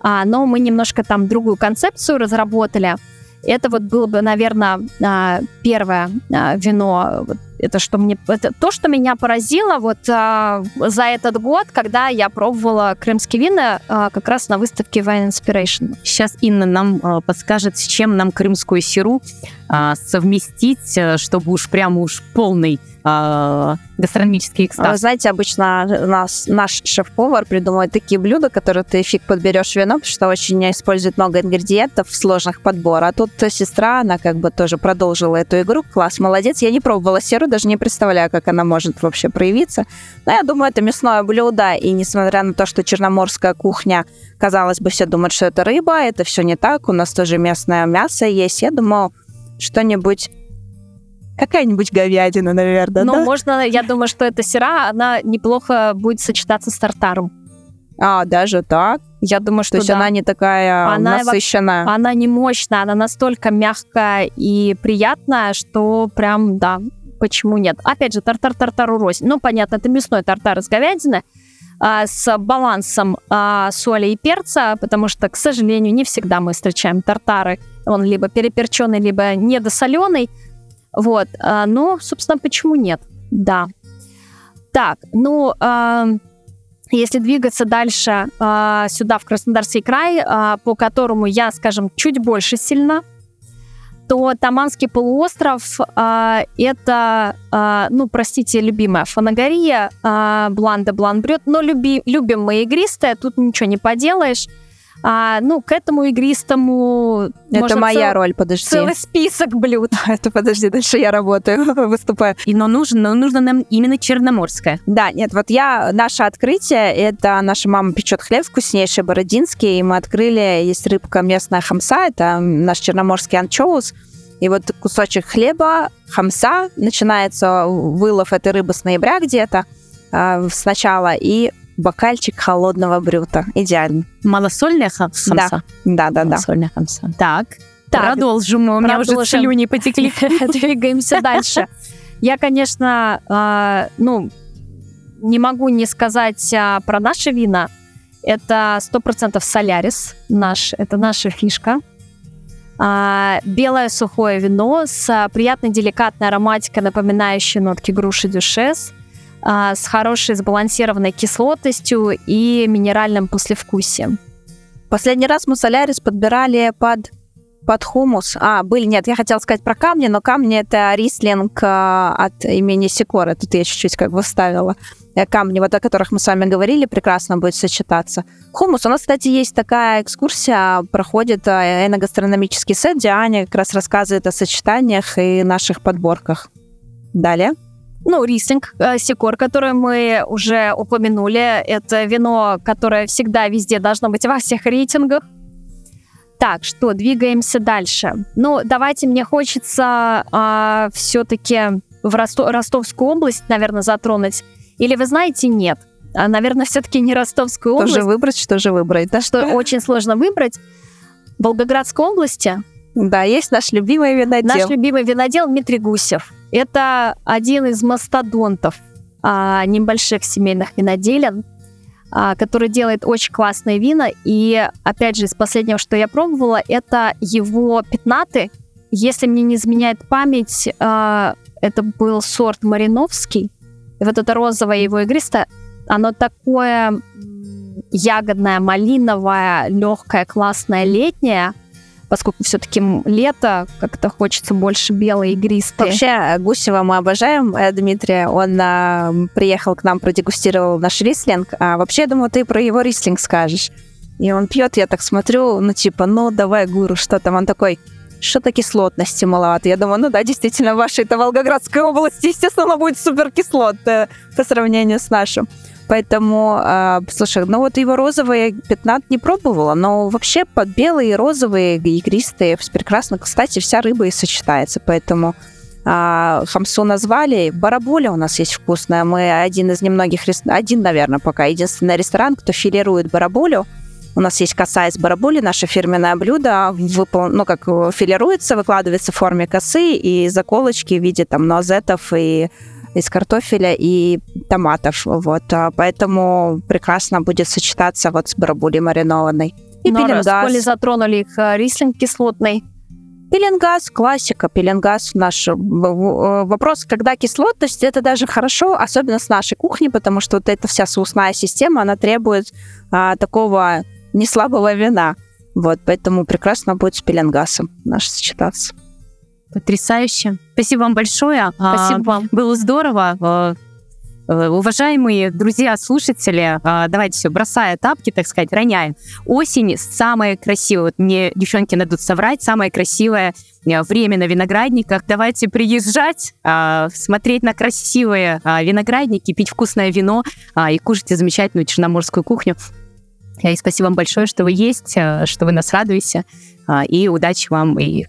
А, но мы немножко там другую концепцию разработали. Это вот было бы, наверное, а, первое а, вино. Это что мне, это то, что меня поразило вот а, за этот год, когда я пробовала крымские вина а, как раз на выставке Wine Inspiration. Сейчас Инна нам э, подскажет, с чем нам крымскую сиру а, совместить, э, чтобы уж прямо уж полный а, гастрономический Вы экстаз. знаете, обычно нас наш шеф-повар придумывает такие блюда, которые ты фиг подберешь вино, потому что очень использует много ингредиентов сложных подбора. А тут сестра, она как бы тоже продолжила эту игру. Класс, молодец. Я не пробовала серу, даже не представляю, как она может вообще проявиться. Но я думаю, это мясное блюдо, и несмотря на то, что черноморская кухня, казалось бы, все думают, что это рыба, это все не так. У нас тоже местное мясо есть. Я думаю, что-нибудь Какая-нибудь говядина, наверное, Но да? можно, я думаю, что эта сера, она неплохо будет сочетаться с тартаром. А, даже так? Я думаю, То что есть да. она не такая Она насыщенная. Она не мощная, она настолько мягкая и приятная, что прям, да, почему нет. Опять же, тартар тартару рознь. Ну, понятно, это мясной тартар из говядины а, с балансом а, соли и перца, потому что, к сожалению, не всегда мы встречаем тартары. Он либо переперченный, либо недосоленый. Вот. а, но, собственно, почему нет? Да. Так, ну, а, если двигаться дальше а, сюда, в Краснодарский край, а, по которому я, скажем, чуть больше сильна, то Таманский полуостров а, это, а, ну, простите, любимая фанагория, а, бланда бланбрет, но люби, любим мы игристое, тут ничего не поделаешь. А, ну, к этому игристому Это моя цел- роль, подожди. целый список блюд. <laughs> Это подожди, дальше я работаю, <laughs> выступаю. И, но нужно, но нужно нам именно черноморская. Да, нет, вот я, наше открытие, это наша мама печет хлеб вкуснейший, бородинский, и мы открыли, есть рыбка местная хамса, это наш черноморский анчоус, и вот кусочек хлеба, хамса, начинается вылов этой рыбы с ноября где-то а, сначала, и бокальчик холодного брюта. Идеально. Малосольная ха- хамса? Да-да-да. Малосольная хамса. Так, Так, продолжим. У меня уже продолжим. слюни потекли. <laughs> <laughs> Двигаемся дальше. Я, конечно, а, ну, не могу не сказать а, про наши вина. Это 100% Солярис наш, это наша фишка. А, белое сухое вино с а, приятной деликатной ароматикой, напоминающей нотки груши дюшес, а, с хорошей сбалансированной кислотностью и минеральным послевкусием. Последний раз мы солярис подбирали под под хумус. А, были, нет, я хотела сказать про камни, но камни это рислинг э, от имени Сикора. Тут я чуть-чуть как бы вставила. Э, камни, вот о которых мы с вами говорили, прекрасно будет сочетаться. Хумус. У нас, кстати, есть такая экскурсия, проходит э, эногастрономический сет, где Аня как раз рассказывает о сочетаниях и наших подборках. Далее. Ну, рислинг, э, Сикор, который мы уже упомянули, это вино, которое всегда везде должно быть во всех рейтингах. Так, что, двигаемся дальше. Ну, давайте, мне хочется а, все-таки в Ростов, Ростовскую область, наверное, затронуть. Или вы знаете, нет. А, наверное, все-таки не Ростовскую область. Что же выбрать, что же выбрать, да? Что очень сложно выбрать. В Волгоградской области да, есть наш любимый винодел. Наш любимый винодел Дмитрий Гусев. Это один из мастодонтов а, небольших семейных виноделен. А, который делает очень классные вина. И, опять же, из последнего, что я пробовала, это его пятнаты. Если мне не изменяет память, а, это был сорт Мариновский. И вот это розовое его игристое, оно такое ягодное, малиновое, легкое, классное, летнее – поскольку все-таки лето, как-то хочется больше белой игристой. Вообще, Гусева мы обожаем, э, Дмитрия. Он а, приехал к нам, продегустировал наш рислинг. А вообще, я думаю, ты про его рислинг скажешь. И он пьет, я так смотрю, ну типа, ну давай, гуру, что там? Он такой, что-то кислотности маловато. Я думаю, ну да, действительно, в вашей-то Волгоградской области, естественно, будет супер кислот э, по сравнению с нашим. Поэтому, э, слушай, ну вот его розовые пятнат не пробовала, но вообще под белые, розовые, игристые прекрасно. Кстати, вся рыба и сочетается, поэтому э, хамсу назвали. Барабуля у нас есть вкусная. Мы один из немногих, один, наверное, пока единственный ресторан, кто филирует барабулю. У нас есть коса из барабули, наше фирменное блюдо, выпол... ну, как филируется, выкладывается в форме косы и заколочки в виде там нозетов и из картофеля и томатов. Вот. А поэтому прекрасно будет сочетаться вот с барабулей маринованной. И Но пеленгаз. Раз, коли затронули их э, рислинг кислотный. Пеленгаз, классика, пеленгаз наш. Э, вопрос, когда кислотность, это даже хорошо, особенно с нашей кухни, потому что вот эта вся соусная система, она требует а, такого неслабого вина. Вот, поэтому прекрасно будет с пеленгасом наш сочетаться. Потрясающе. Спасибо вам большое. Спасибо вам. Было здорово. Э, э, уважаемые друзья, слушатели, э, давайте все, бросая тапки, так сказать, роняем. Осень самая красивая, вот мне девчонки найдут соврать, самое красивое время на виноградниках. Давайте приезжать, смотреть на красивые виноградники, пить вкусное вино и кушать замечательную черноморскую кухню. И спасибо вам большое, что вы есть, что вы нас радуете. И удачи вам и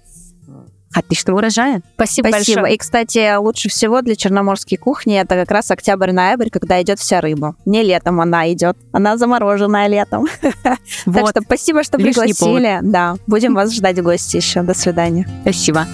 Отличного урожая. Спасибо, Спасибо большое. И, кстати, лучше всего для черноморской кухни это как раз октябрь-ноябрь, когда идет вся рыба. Не летом она идет, она замороженная летом. <laughs> Так что спасибо, что пригласили. Да, будем вас ждать в гости еще. До свидания. Спасибо.